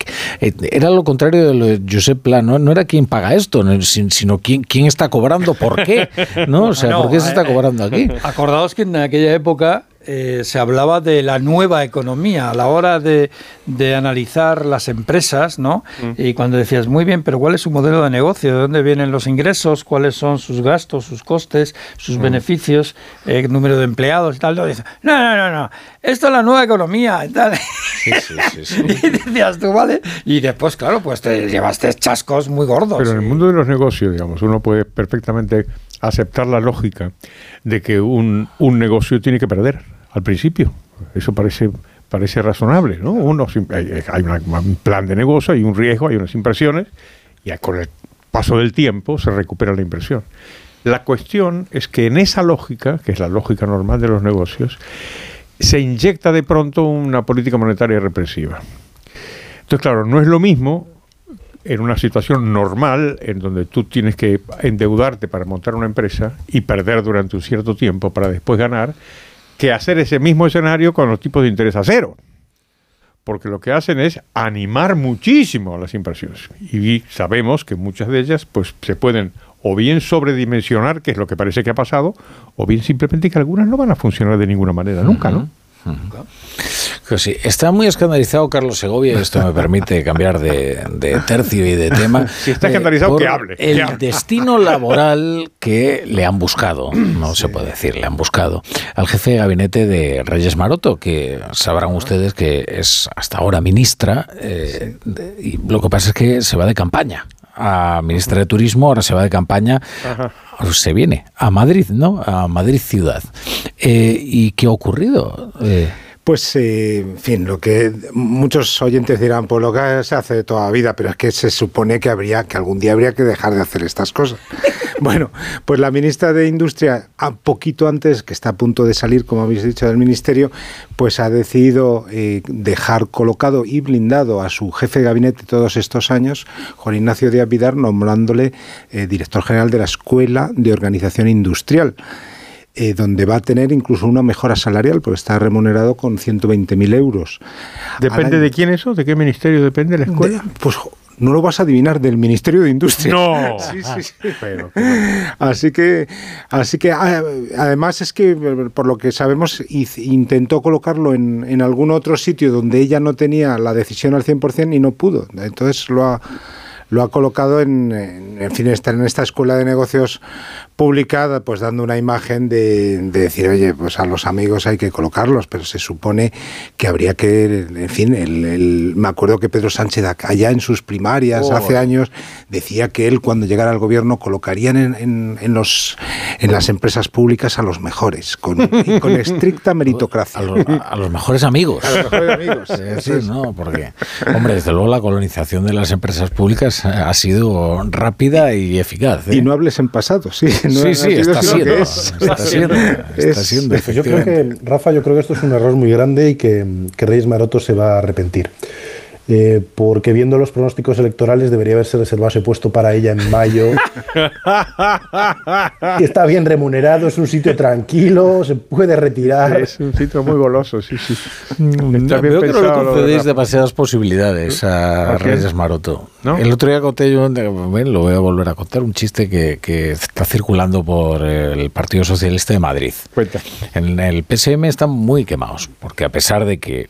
A: era lo contrario de lo de Josep Pla, ¿no? No era quién paga esto, no, sin- sino quién, quién está cobrando, por qué, ¿no? O sea,
E: No,
A: ¿por qué se está
E: eh,
A: cobrando aquí?
E: Acordaos que en aquella época eh, se hablaba de la nueva economía a la hora de, de analizar las empresas, ¿no? Y cuando decías, muy bien, pero ¿cuál es su modelo de negocio? ¿De dónde vienen los ingresos? ¿Cuáles son sus gastos, sus costes, sus beneficios, eh, número de empleados y tal? No, no, no, no, no, esto es la nueva economía y tal. y decías tú, ¿vale? Y después, claro, pues te llevaste chascos muy gordos.
B: Pero en el mundo de los negocios, digamos, uno puede perfectamente aceptar la lógica de que un, un negocio tiene que perder al principio. Eso parece parece razonable, ¿no? Uno hay, un plan de negocio, hay un riesgo, hay unas impresiones y con el paso del tiempo se recupera la impresión. La cuestión es que en esa lógica, que es la lógica normal de los negocios, se inyecta de pronto una política monetaria represiva. Entonces, claro, no es lo mismo en una situación normal, en donde tú tienes que endeudarte para montar una empresa y perder durante un cierto tiempo para después ganar, que hacer ese mismo escenario con los tipos de interés a cero. Porque lo que hacen es animar muchísimo a las inversiones. Y sabemos que muchas de ellas pues, se pueden o bien sobredimensionar, que es lo que parece que ha pasado, o bien simplemente que algunas no van a funcionar de ninguna manera, nunca, ¿no?
A: Sí, está muy escandalizado Carlos Segovia, y esto me permite cambiar de, de tercio y de tema.
B: Si está escandalizado,
A: por
B: que hable, que
A: El
B: hable.
A: destino laboral que le han buscado, no se puede decir, le han buscado al jefe de gabinete de Reyes Maroto, que sabrán ustedes que es hasta ahora ministra, eh, de- y lo que pasa es que se va de campaña. A ministra de Turismo, ahora se va de campaña se viene a Madrid, ¿no? A Madrid ciudad. Eh, ¿Y qué ha ocurrido? Eh,
C: Pues, eh, en fin, lo que muchos oyentes dirán, pues lo que se hace de toda la vida, pero es que se supone que habría, que algún día habría que dejar de hacer estas cosas. bueno, pues la ministra de Industria, a poquito antes, que está a punto de salir, como habéis dicho, del ministerio, pues ha decidido eh, dejar colocado y blindado a su jefe de gabinete todos estos años, Juan Ignacio Díaz Vidar, nombrándole eh, director general de la Escuela de Organización Industrial eh, donde va a tener incluso una mejora salarial, porque está remunerado con 120.000 euros.
B: ¿Depende de quién eso? ¿De qué ministerio depende la escuela?
C: pues no lo vas a adivinar, del Ministerio de Industria.
B: No.
C: Sí, sí, sí. Así que, así que ah, además es que, por lo que sabemos, intentó colocarlo en, en algún otro sitio donde ella no tenía la decisión al 100% y no pudo. Entonces lo ha, lo ha colocado en, en, en fin, está en esta escuela de negocios pública, pues dando una imagen de, de decir, oye, pues a los amigos hay que colocarlos, pero se supone que habría que, en fin, el, el- me acuerdo que Pedro Sánchez allá en sus primarias
A: Oh.
C: hace años decía que él cuando llegara al gobierno colocarían en, en- en los, en las empresas públicas a los mejores, con, con estricta meritocracia.
A: a, los, a los mejores amigos.
C: A los mejores amigos.
A: Es decir, no, porque, hombre, desde luego la colonización de las empresas públicas ha sido rápida y eficaz. ¿eh?
C: Y no hables en pasado, sí. No
A: sí, sí, está siendo,
C: que es.
A: está siendo, está
C: Es-
A: siendo,
D: Yo creo que, Rafa, yo creo que esto es un error muy grande y que, que Reyes Maroto se va a arrepentir. Eh, porque viendo los pronósticos electorales debería haberse reservado ese puesto para ella en mayo. que está bien remunerado, es un sitio tranquilo, se puede retirar.
B: Es un sitio muy goloso, sí, sí.
A: Mm,
B: Está bien
A: Veo que no le concedéis demasiadas posibilidades a. Reyes Maroto.
B: ¿No?
A: El otro día conté yo, lo voy a volver a contar, un chiste que, que está circulando por el Partido Socialista de Madrid.
B: Cuenta.
A: En el PSM están muy quemados, porque a pesar de que,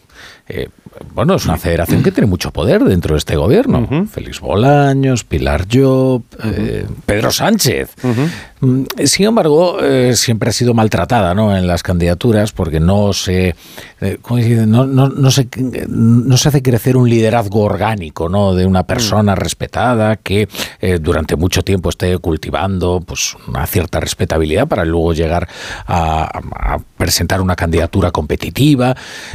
A: eh, bueno, es una federación que tiene mucho poder dentro de este gobierno. Félix Bolaños, Pilar Job, eh, Pedro Sánchez. Sin embargo, eh, siempre ha sido maltratada ¿no? en las candidaturas porque no se, eh, no, no, no se, no se hace crecer un liderazgo orgánico ¿no? de una persona respetada que eh, durante mucho tiempo esté cultivando pues, una cierta respetabilidad para luego llegar a, a presentar una candidatura competitiva.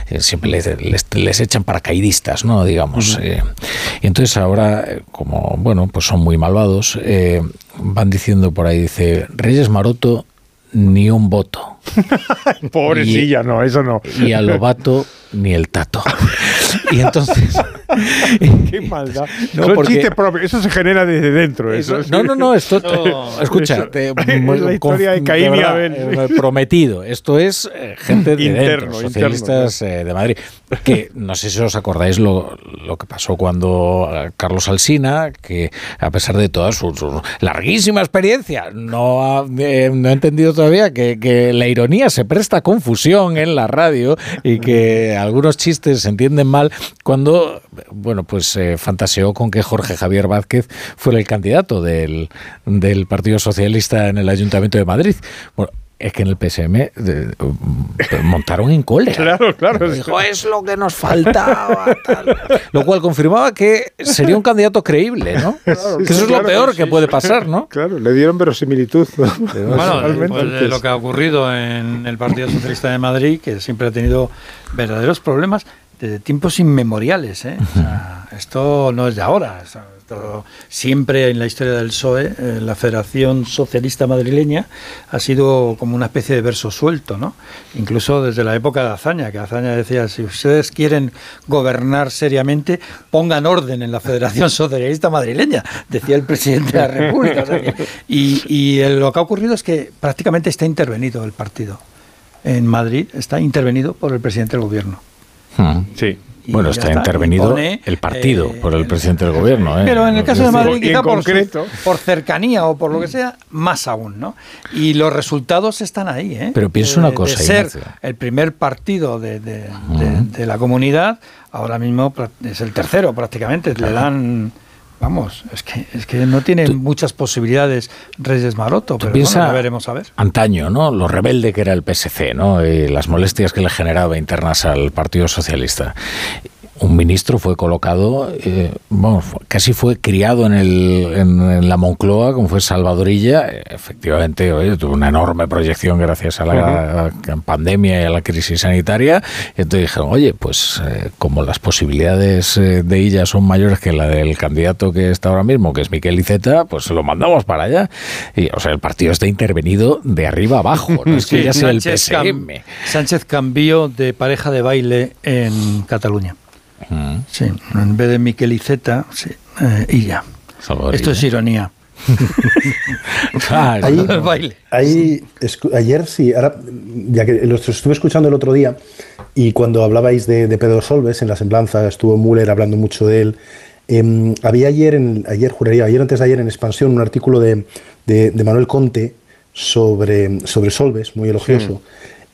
A: Eh, siempre les, les, les echan paracaidistas, ¿no? digamos. y entonces ahora, como bueno, pues son muy malvados, van diciendo por ahí, dice, Reyes Maroto, ni un voto.
B: Pobrecilla, no, eso no.
A: Y a Lobato, ni el tato. Y entonces...
B: Qué maldad.
A: No,
B: Son
A: porque-
B: chistes propios, eso se genera desde dentro. Eso,
A: Eso- no, no, no, esto, escucha,
B: Eso-
A: te-
B: es la historia de Caín y Abel.
A: eh, prometido. Esto es eh, gente de
B: Interno,
A: dentro,
B: interno,
A: socialistas eh, de Madrid. Que no sé si os acordáis lo, lo que pasó cuando eh, Carlos Alsina, que a pesar de toda su, su larguísima experiencia, no ha, eh, no ha entendido todavía que, que la ironía se presta confusión en la radio y que algunos chistes se entienden mal cuando, bueno, pues eh, fantaseó con que Jorge Javier Vázquez fuera el candidato del, del Partido Socialista en el Ayuntamiento de Madrid. Bueno, es que en el PSM montaron en cólera.
B: Claro, claro.
A: Dijo, es lo que nos faltaba. tal". Lo cual confirmaba que sería un candidato creíble, ¿no? que eso es lo peor
C: sí,
A: que puede pasar, ¿no?
C: Claro, le dieron verosimilitud.
E: Bueno, de lo que ha ocurrido en el Partido Socialista de Madrid, que siempre ha tenido verdaderos problemas desde tiempos inmemoriales. ¿eh? O sea, esto no es de ahora. o siempre en la historia del PSOE, eh, la Federación Socialista Madrileña ha sido como una especie de verso suelto, ¿no? Incluso desde la época de Azaña, que Azaña decía, si ustedes quieren gobernar seriamente, pongan orden en la Federación Socialista Madrileña, decía el presidente de la República. Y y, lo que ha ocurrido es que prácticamente está intervenido el partido. En Madrid está intervenido por el presidente del gobierno.
B: Sí.
A: Bueno, está,
E: está,
A: intervenido
E: pone,
A: el partido por el presidente del gobierno. ¿eh?
E: Pero en el caso de Madrid, quizá por, su- por cercanía o por lo que sea, más aún, ¿no? Y los resultados están ahí, ¿eh?
A: Pero piensa
E: De-
A: una
E: de
A: cosa,
E: ser
A: Ignacio.
E: el primer partido de, de- de- de la comunidad, ahora mismo es el tercero prácticamente. Le dan, vamos, es que, es que no tiene muchas posibilidades Reyes Maroto, pero
A: piensa-
E: bueno, veremos a ver.
A: antaño, ¿no? Lo rebelde que era el PSC, ¿no? Y las molestias que le generaba internas al Partido Socialista. Un ministro fue colocado, eh, casi fue criado en, el, en, en la Moncloa, como fue Salvadorilla. Efectivamente, oye, tuvo una enorme proyección gracias a la pandemia y a la crisis sanitaria. Y entonces dijeron, oye, pues eh, como las posibilidades eh, de ella son mayores que la del candidato que está ahora mismo, que es Miquel Iceta, pues lo mandamos para allá. Y, o sea, el partido está intervenido de arriba abajo, no es que
E: Sí,
A: ya sea el
E: Sánchez,
A: PSM.
E: cam- Sánchez cambió de pareja de baile en Cataluña. Sí, en vez de Miquel Iceta, sí, eh, Illa. Esto es ironía.
D: Ahí,
E: El baile.
D: ahí ayer sí, ahora, ya que los estuve escuchando el otro día y cuando hablabais de, de Pedro Solves en la semblanza, estuvo Müller hablando mucho de él. em, había ayer, en, ayer juraría, ayer antes de ayer en Expansión, un artículo de, de- de Manuel Conte sobre, sobre Solves, muy elogioso,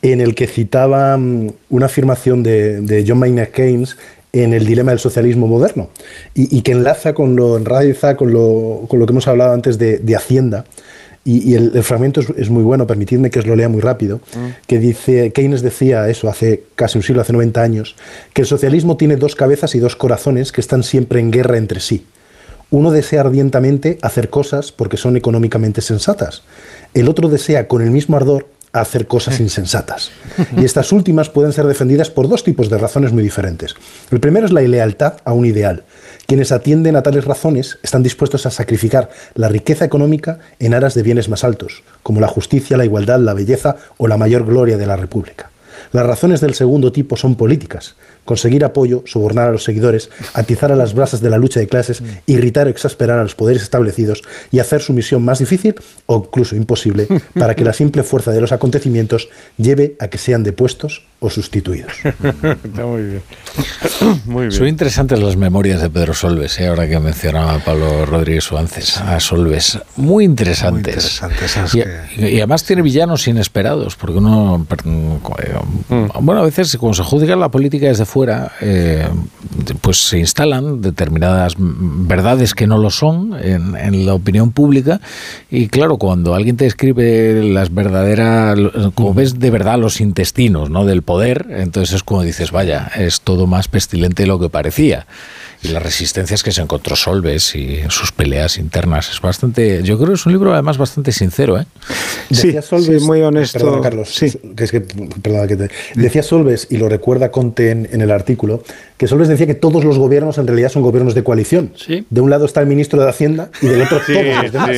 D: en el que citaba mm, una afirmación de, de John Maynard Keynes en el dilema del socialismo moderno y, y que enlaza con lo, enraiza con lo, con lo que hemos hablado antes de, de Hacienda. Y, y el, el fragmento es, es muy bueno, permitidme que os lo lea muy rápido, que dice, Keynes decía eso hace casi un siglo, hace 90 años, que el socialismo tiene dos cabezas y dos corazones que están siempre en guerra entre sí. Uno desea ardientemente hacer cosas porque son económicamente sensatas. El otro desea con el mismo ardor hacer cosas insensatas. Y estas últimas pueden ser defendidas por dos tipos de razones muy diferentes. El primero es la lealtad a un ideal. Quienes atienden a tales razones están dispuestos a sacrificar la riqueza económica en aras de bienes más altos, como la justicia, la igualdad, la belleza o la mayor gloria de la República. Las razones del segundo tipo son políticas. Conseguir apoyo, sobornar a los seguidores, atizar a las brasas de la lucha de clases, irritar o exasperar a los poderes establecidos y hacer su misión más difícil o incluso imposible para que la simple fuerza de los acontecimientos lleve a que sean depuestos o sustituidos.
B: Está muy bien. Muy bien.
A: Son interesantes las memorias de Pedro Solves, ¿eh? ahora que mencionaba Pablo Rodríguez Suárez a Solves. Muy interesantes. y, y además tiene villanos inesperados, porque uno. eh, Bueno, a veces cuando se juzga la política desde fuera, eh, pues se instalan determinadas mm, verdades que no lo son en, en la opinión pública. Y claro, cuando alguien te escribe las verdaderas. Como ves de verdad los intestinos ¿no? del poder, entonces es como dices, vaya, es todo más pestilente de lo que parecía. Y las resistencias que se encontró Solves y sus peleas internas. Es bastante. Yo creo que es un libro además bastante sincero, ¿eh?
D: Decía Solves, muy honesto. Perdona, Carlos. Que es que, perdona, que te- decía Solves, y lo recuerda Conte en, en el artículo, que Solves decía que todos los gobiernos en realidad son gobiernos de coalición. De un lado está el ministro de Hacienda y del otro
E: Sí,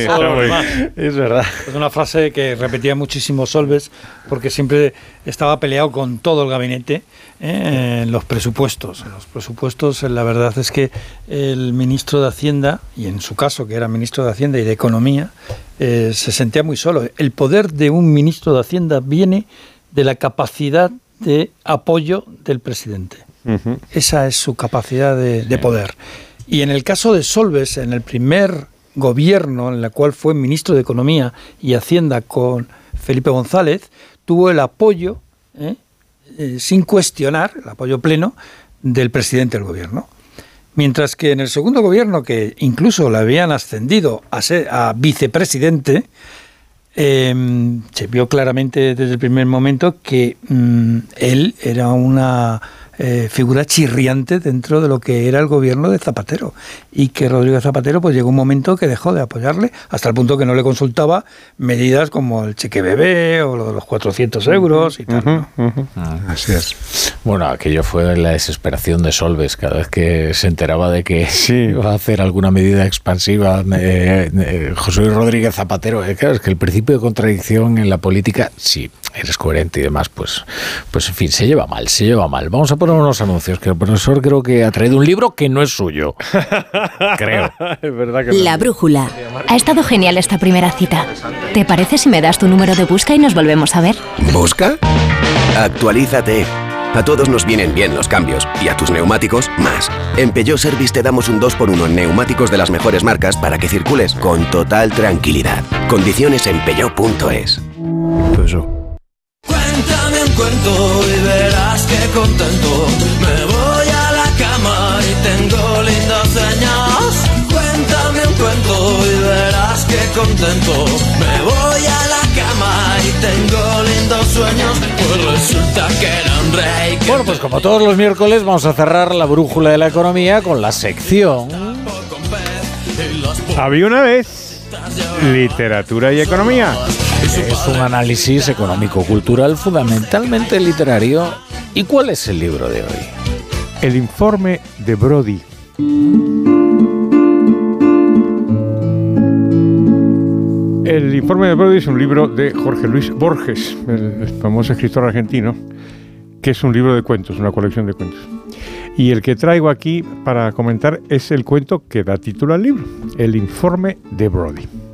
D: todos los demás.
E: sí.
A: Es verdad.
E: Es una frase que repetía muchísimo Solves porque siempre estaba peleado con todo el gabinete ¿eh? en los presupuestos. En los presupuestos, la verdad es que el ministro de Hacienda, y en su caso que era ministro de Hacienda y de Economía, eh, se sentía muy solo. El poder de un ministro de Hacienda viene de la capacidad de apoyo del presidente. Esa es su capacidad de, de poder. Y en el caso de Solves, en el primer gobierno en el cual fue ministro de Economía y Hacienda con Felipe González, tuvo el apoyo, ¿eh? Eh, sin cuestionar, el apoyo pleno del presidente del gobierno. Mientras que en el segundo gobierno, que incluso le habían ascendido a, ser, a vicepresidente, eh, se vio claramente desde el primer momento que mm, él era una eh, figura chirriante dentro de lo que era el gobierno de Zapatero y que Rodrigo Zapatero pues llegó un momento que dejó de apoyarle hasta el punto que no le consultaba medidas como el cheque bebé o lo de los 400 euros y tal.
A: Ah, Así es. Bueno, aquello fue la desesperación de Solves cada vez que se enteraba de que iba a hacer alguna medida expansiva eh, eh, José Luis Rodríguez Zapatero. Eh, claro, es que el principio de contradicción en la política, sí, eres coherente y demás, pues, pues en fin, se lleva mal, se lleva mal. Vamos a poner unos anuncios que el profesor creo que ha traído un libro que no es suyo. creo.
B: es verdad que
O: La brújula. Ha estado genial esta primera cita. ¿Te parece si me das tu número de busca y nos volvemos a ver?
P: ¿Busca? Actualízate. A todos nos vienen bien los cambios y a tus neumáticos más. En Peugeot Service te damos un 2x1 en neumáticos de las mejores marcas para que circules con total tranquilidad. Condiciones en peugeot.es.
Q: Un cuento y verás que contento me voy a la cama y tengo lindos sueños. Cuéntame un cuento y verás que contento me voy a la cama y tengo lindos sueños. Pues resulta que era un rey. que
A: Bueno, pues como todos los miércoles vamos a cerrar la brújula de la economía con la sección
B: Había una vez literatura y economía.
A: Es un análisis económico-cultural fundamentalmente literario. ¿Y cuál es el libro de hoy?
B: El informe de Brody. El informe de Brody es un libro de Jorge Luis Borges, el famoso escritor argentino, que es un libro de cuentos, una colección de cuentos. Y el que traigo aquí para comentar es el cuento que da título al libro, El informe de Brody.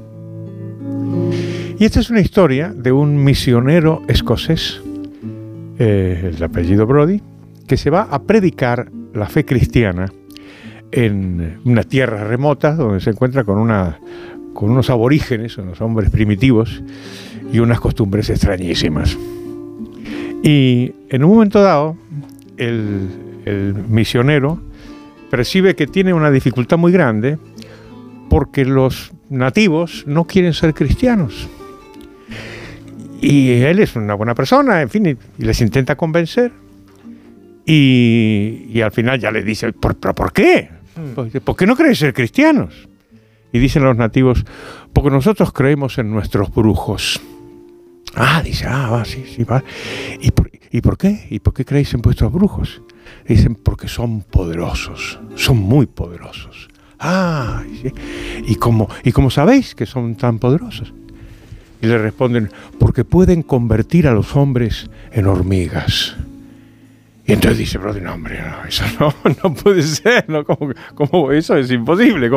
B: Y esta es una historia de un misionero escocés, eh, el apellido Brody, que se va a predicar la fe cristiana en una tierra remota donde se encuentra con, una, con unos aborígenes, unos hombres primitivos y unas costumbres extrañísimas. Y en un momento dado, el, el misionero percibe que tiene una dificultad muy grande porque los nativos no quieren ser cristianos. Y él es una buena persona, en fin, y, y les intenta convencer. Y, y al final ya le dice, ¿por, pero ¿por qué? Pues dice, ¿Por qué no queréis ser cristianos? Y dicen los nativos, porque nosotros creemos en nuestros brujos. Ah, dice, ah, va, sí, sí, va. ¿Y por, ¿Y por qué? ¿Y por qué creéis en vuestros brujos? Dicen, porque son poderosos, son muy poderosos. Ah. ¿Y cómo, ¿y cómo sabéis que son tan poderosos? Y le responden, porque pueden convertir a los hombres en hormigas. Y entonces dice, Brody, no, hombre, no, eso no, no puede ser, ¿no? ¿Cómo, cómo eso es imposible?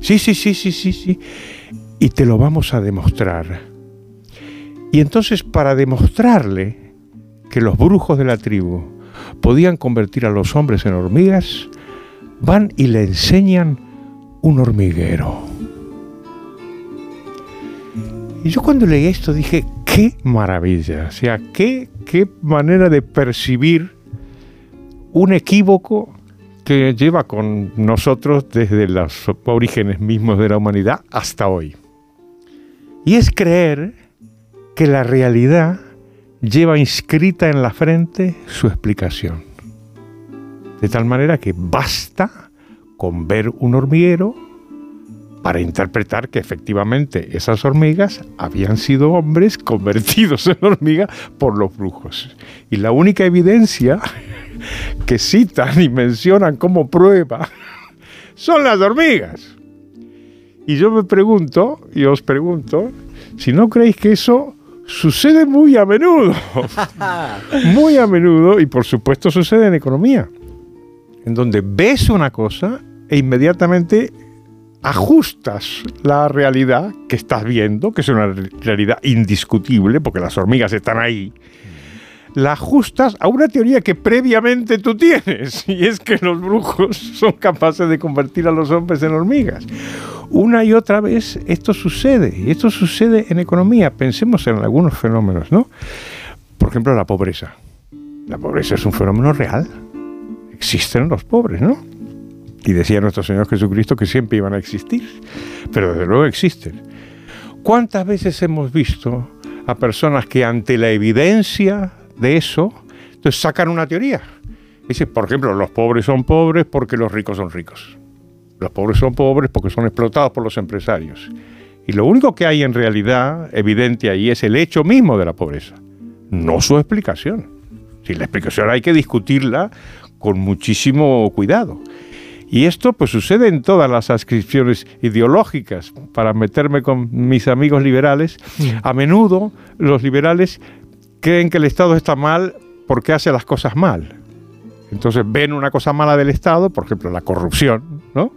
B: Sí, sí, sí, sí, sí, sí. Y te lo vamos a demostrar. Y entonces, para demostrarle que los brujos de la tribu podían convertir a los hombres en hormigas, van y le enseñan un hormiguero. Y yo cuando leí esto dije, qué maravilla, o sea, qué, qué manera de percibir un equívoco que lleva con nosotros desde los orígenes mismos de la humanidad hasta hoy. Y es creer que la realidad lleva inscrita en la frente su explicación. De tal manera que basta con ver un hormiguero para interpretar que efectivamente esas hormigas habían sido hombres convertidos en hormigas por los brujos. Y la única evidencia que citan y mencionan como prueba son las hormigas. Y yo me pregunto, y os pregunto, si no creéis que eso sucede muy a menudo, muy a menudo, y por supuesto sucede en economía, en donde ves una cosa e inmediatamente ajustas la realidad que estás viendo, que es una realidad indiscutible, porque las hormigas están ahí, la ajustas a una teoría que previamente tú tienes, y es que los brujos son capaces de convertir a los hombres en hormigas. Una y otra vez esto sucede, y esto sucede en economía. Pensemos en algunos fenómenos, ¿no? Por ejemplo, la pobreza. La pobreza es un fenómeno real. Existen los pobres, ¿no? Y decía nuestro Señor Jesucristo que siempre iban a existir, pero desde luego existen. ¿Cuántas veces hemos visto a personas que ante la evidencia de eso, entonces sacan una teoría Dice, por ejemplo, los pobres son pobres porque los ricos son ricos. Los pobres son pobres porque son explotados por los empresarios. Y lo único que hay en realidad evidente ahí es el hecho mismo de la pobreza, no su explicación. Si la explicación hay que discutirla con muchísimo cuidado. Y esto pues sucede en todas las adscripciones ideológicas. Para meterme con mis amigos liberales, a menudo los liberales creen que el Estado está mal porque hace las cosas mal. Entonces ven una cosa mala del Estado, por ejemplo, la corrupción, ¿no?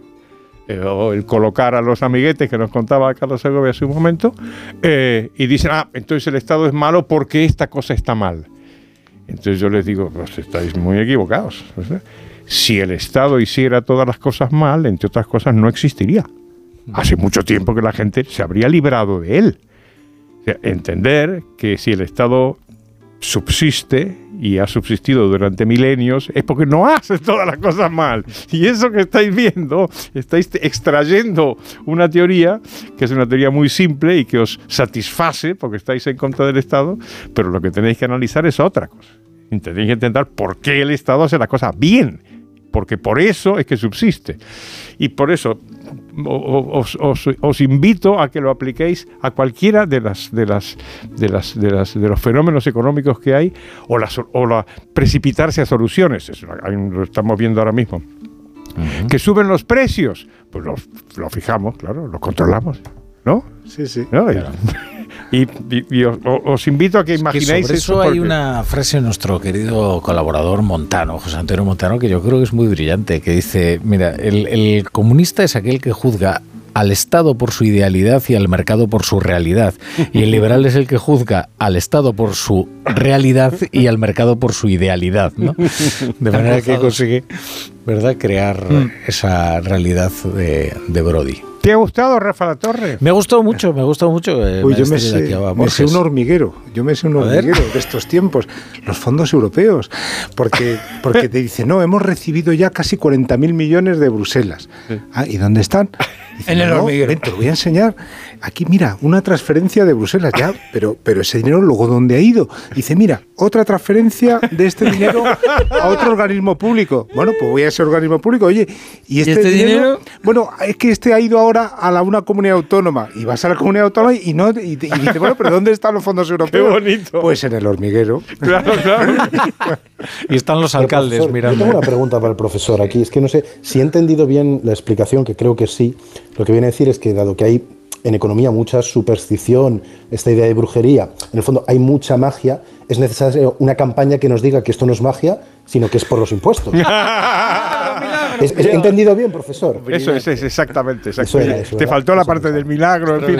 B: Eh, o el colocar a los amiguetes que nos contaba Carlos Segovia hace un momento, eh, y dicen, ah, entonces el Estado es malo porque esta cosa está mal. Entonces yo les digo, pues estáis muy equivocados. ¿no? Si el Estado hiciera todas las cosas mal, entre otras cosas, no existiría. Hace mucho tiempo que la gente se habría librado de él. O sea, entender que si el Estado subsiste y ha subsistido durante milenios es porque no hace todas las cosas mal. Y eso que estáis viendo, estáis extrayendo una teoría que es una teoría muy simple y que os satisface porque estáis en contra del Estado, pero lo que tenéis que analizar es otra cosa. Tenéis que entender por qué el Estado hace las cosas bien, porque por eso es que subsiste. Y por eso os, os- os invito a que lo apliquéis a cualquiera de las de las de las de, las, de los fenómenos económicos que hay o la, o la precipitarse a soluciones. Lo estamos viendo ahora mismo. Que suben los precios, pues lo, lo fijamos, claro, lo controlamos, ¿no?
C: Sí, sí.
B: Y- y- y os, os invito a que
A: Que
B: imaginéis
A: sobre eso
B: eso.
A: hay
B: porque-
A: una frase de nuestro querido colaborador Montano, José Antonio Montano, que yo creo que es muy brillante, que dice, mira, el, el comunista es aquel que juzga al Estado por su idealidad y al mercado por su realidad. Y el liberal es el que juzga al Estado por su realidad y al mercado por su idealidad. ¿no? De manera que consigue ¿verdad? crear
B: Mm.
A: esa realidad de, de Brody.
B: ¿Te ha gustado Rafa La Torre?
A: Me ha gustado mucho, me ha gustado mucho. eh,
C: Uy, yo me sé, me sé un hormiguero, yo me sé un hormiguero de estos tiempos, los fondos europeos, porque, porque te dice, no, hemos recibido ya casi 40.000 millones de Bruselas. Ah, ¿Y dónde están? Dice,
E: En el
C: "No,
E: hormiguero".
C: ven, te lo voy a enseñar. Aquí, mira, una transferencia de Bruselas, ya, pero, pero ese dinero luego, ¿dónde ha ido? Dice, mira, otra transferencia de este dinero a otro organismo público. Bueno, pues voy a ese organismo público, oye, ¿y este,
E: este
C: dinero?
E: dinero?
C: Bueno, es que este ha ido ahora a la, una comunidad autónoma y vas a la comunidad autónoma y no y, y dice, bueno, pero ¿dónde están los fondos europeos?
B: bonito.
C: Pues en el hormiguero.
B: Claro, claro.
A: Y están los alcaldes
D: profesor,
A: mirando.
D: Yo tengo una pregunta para el profesor aquí. Es que no sé si he entendido bien la explicación, que creo que sí. Lo que viene a decir es que dado que hay en economía mucha superstición, esta idea de brujería, en el fondo hay mucha magia, es necesaria una campaña que nos diga que esto no es magia, sino que es por los impuestos. Es- es- ¿He entendido bien, profesor?
B: Eso es, es exactamente.
D: Eso
B: exacto.
D: era, eso
B: Te faltó la parte del milagro, en fin,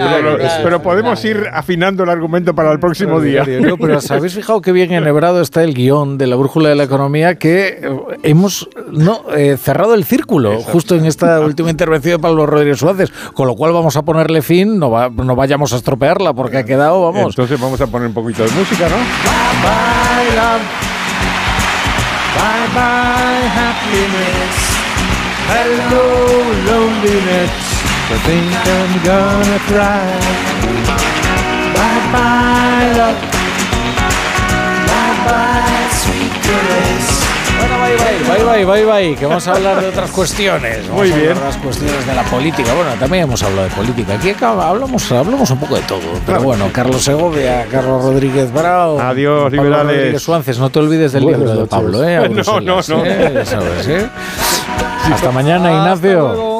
B: pero, podemos ir afinando el argumento para el próximo día.
A: No, pero ¿os habéis fijado qué bien enhebrado está el guion de la brújula de la economía que eh, hemos no eh, cerrado el círculo justo en esta última intervención de Pablo Rodríguez Suárez, con lo cual vamos a ponerle fin, no, va- no vayamos a estropearla porque ha quedado, vamos.
B: Entonces vamos a poner un poquito de música, ¿no?
Q: Bye, love. Bye, bye, happiness. Hello, loneliness. I think I'm gonna cry. Bye, bye, love. Bye, bye, sweet caress.
A: Bye bye, bye bye, bye bye, que vamos a hablar de otras cuestiones. Vamos
B: Muy
A: a hablar
B: bien.
A: de las cuestiones de la política. Bueno, también hemos hablado de política. Aquí hablamos, hablamos un poco de todo. Pero bueno, Carlos Segovia, Carlos Rodríguez Bravo.
B: Adiós,
A: Pablo
B: liberales.
A: Rodríguez Suárez, no te olvides del
D: Buenas
A: libro de. Pablo, ¿eh?
B: No, no, no.
A: ¿eh? Sabes, ¿eh? Hasta mañana, Ignacio.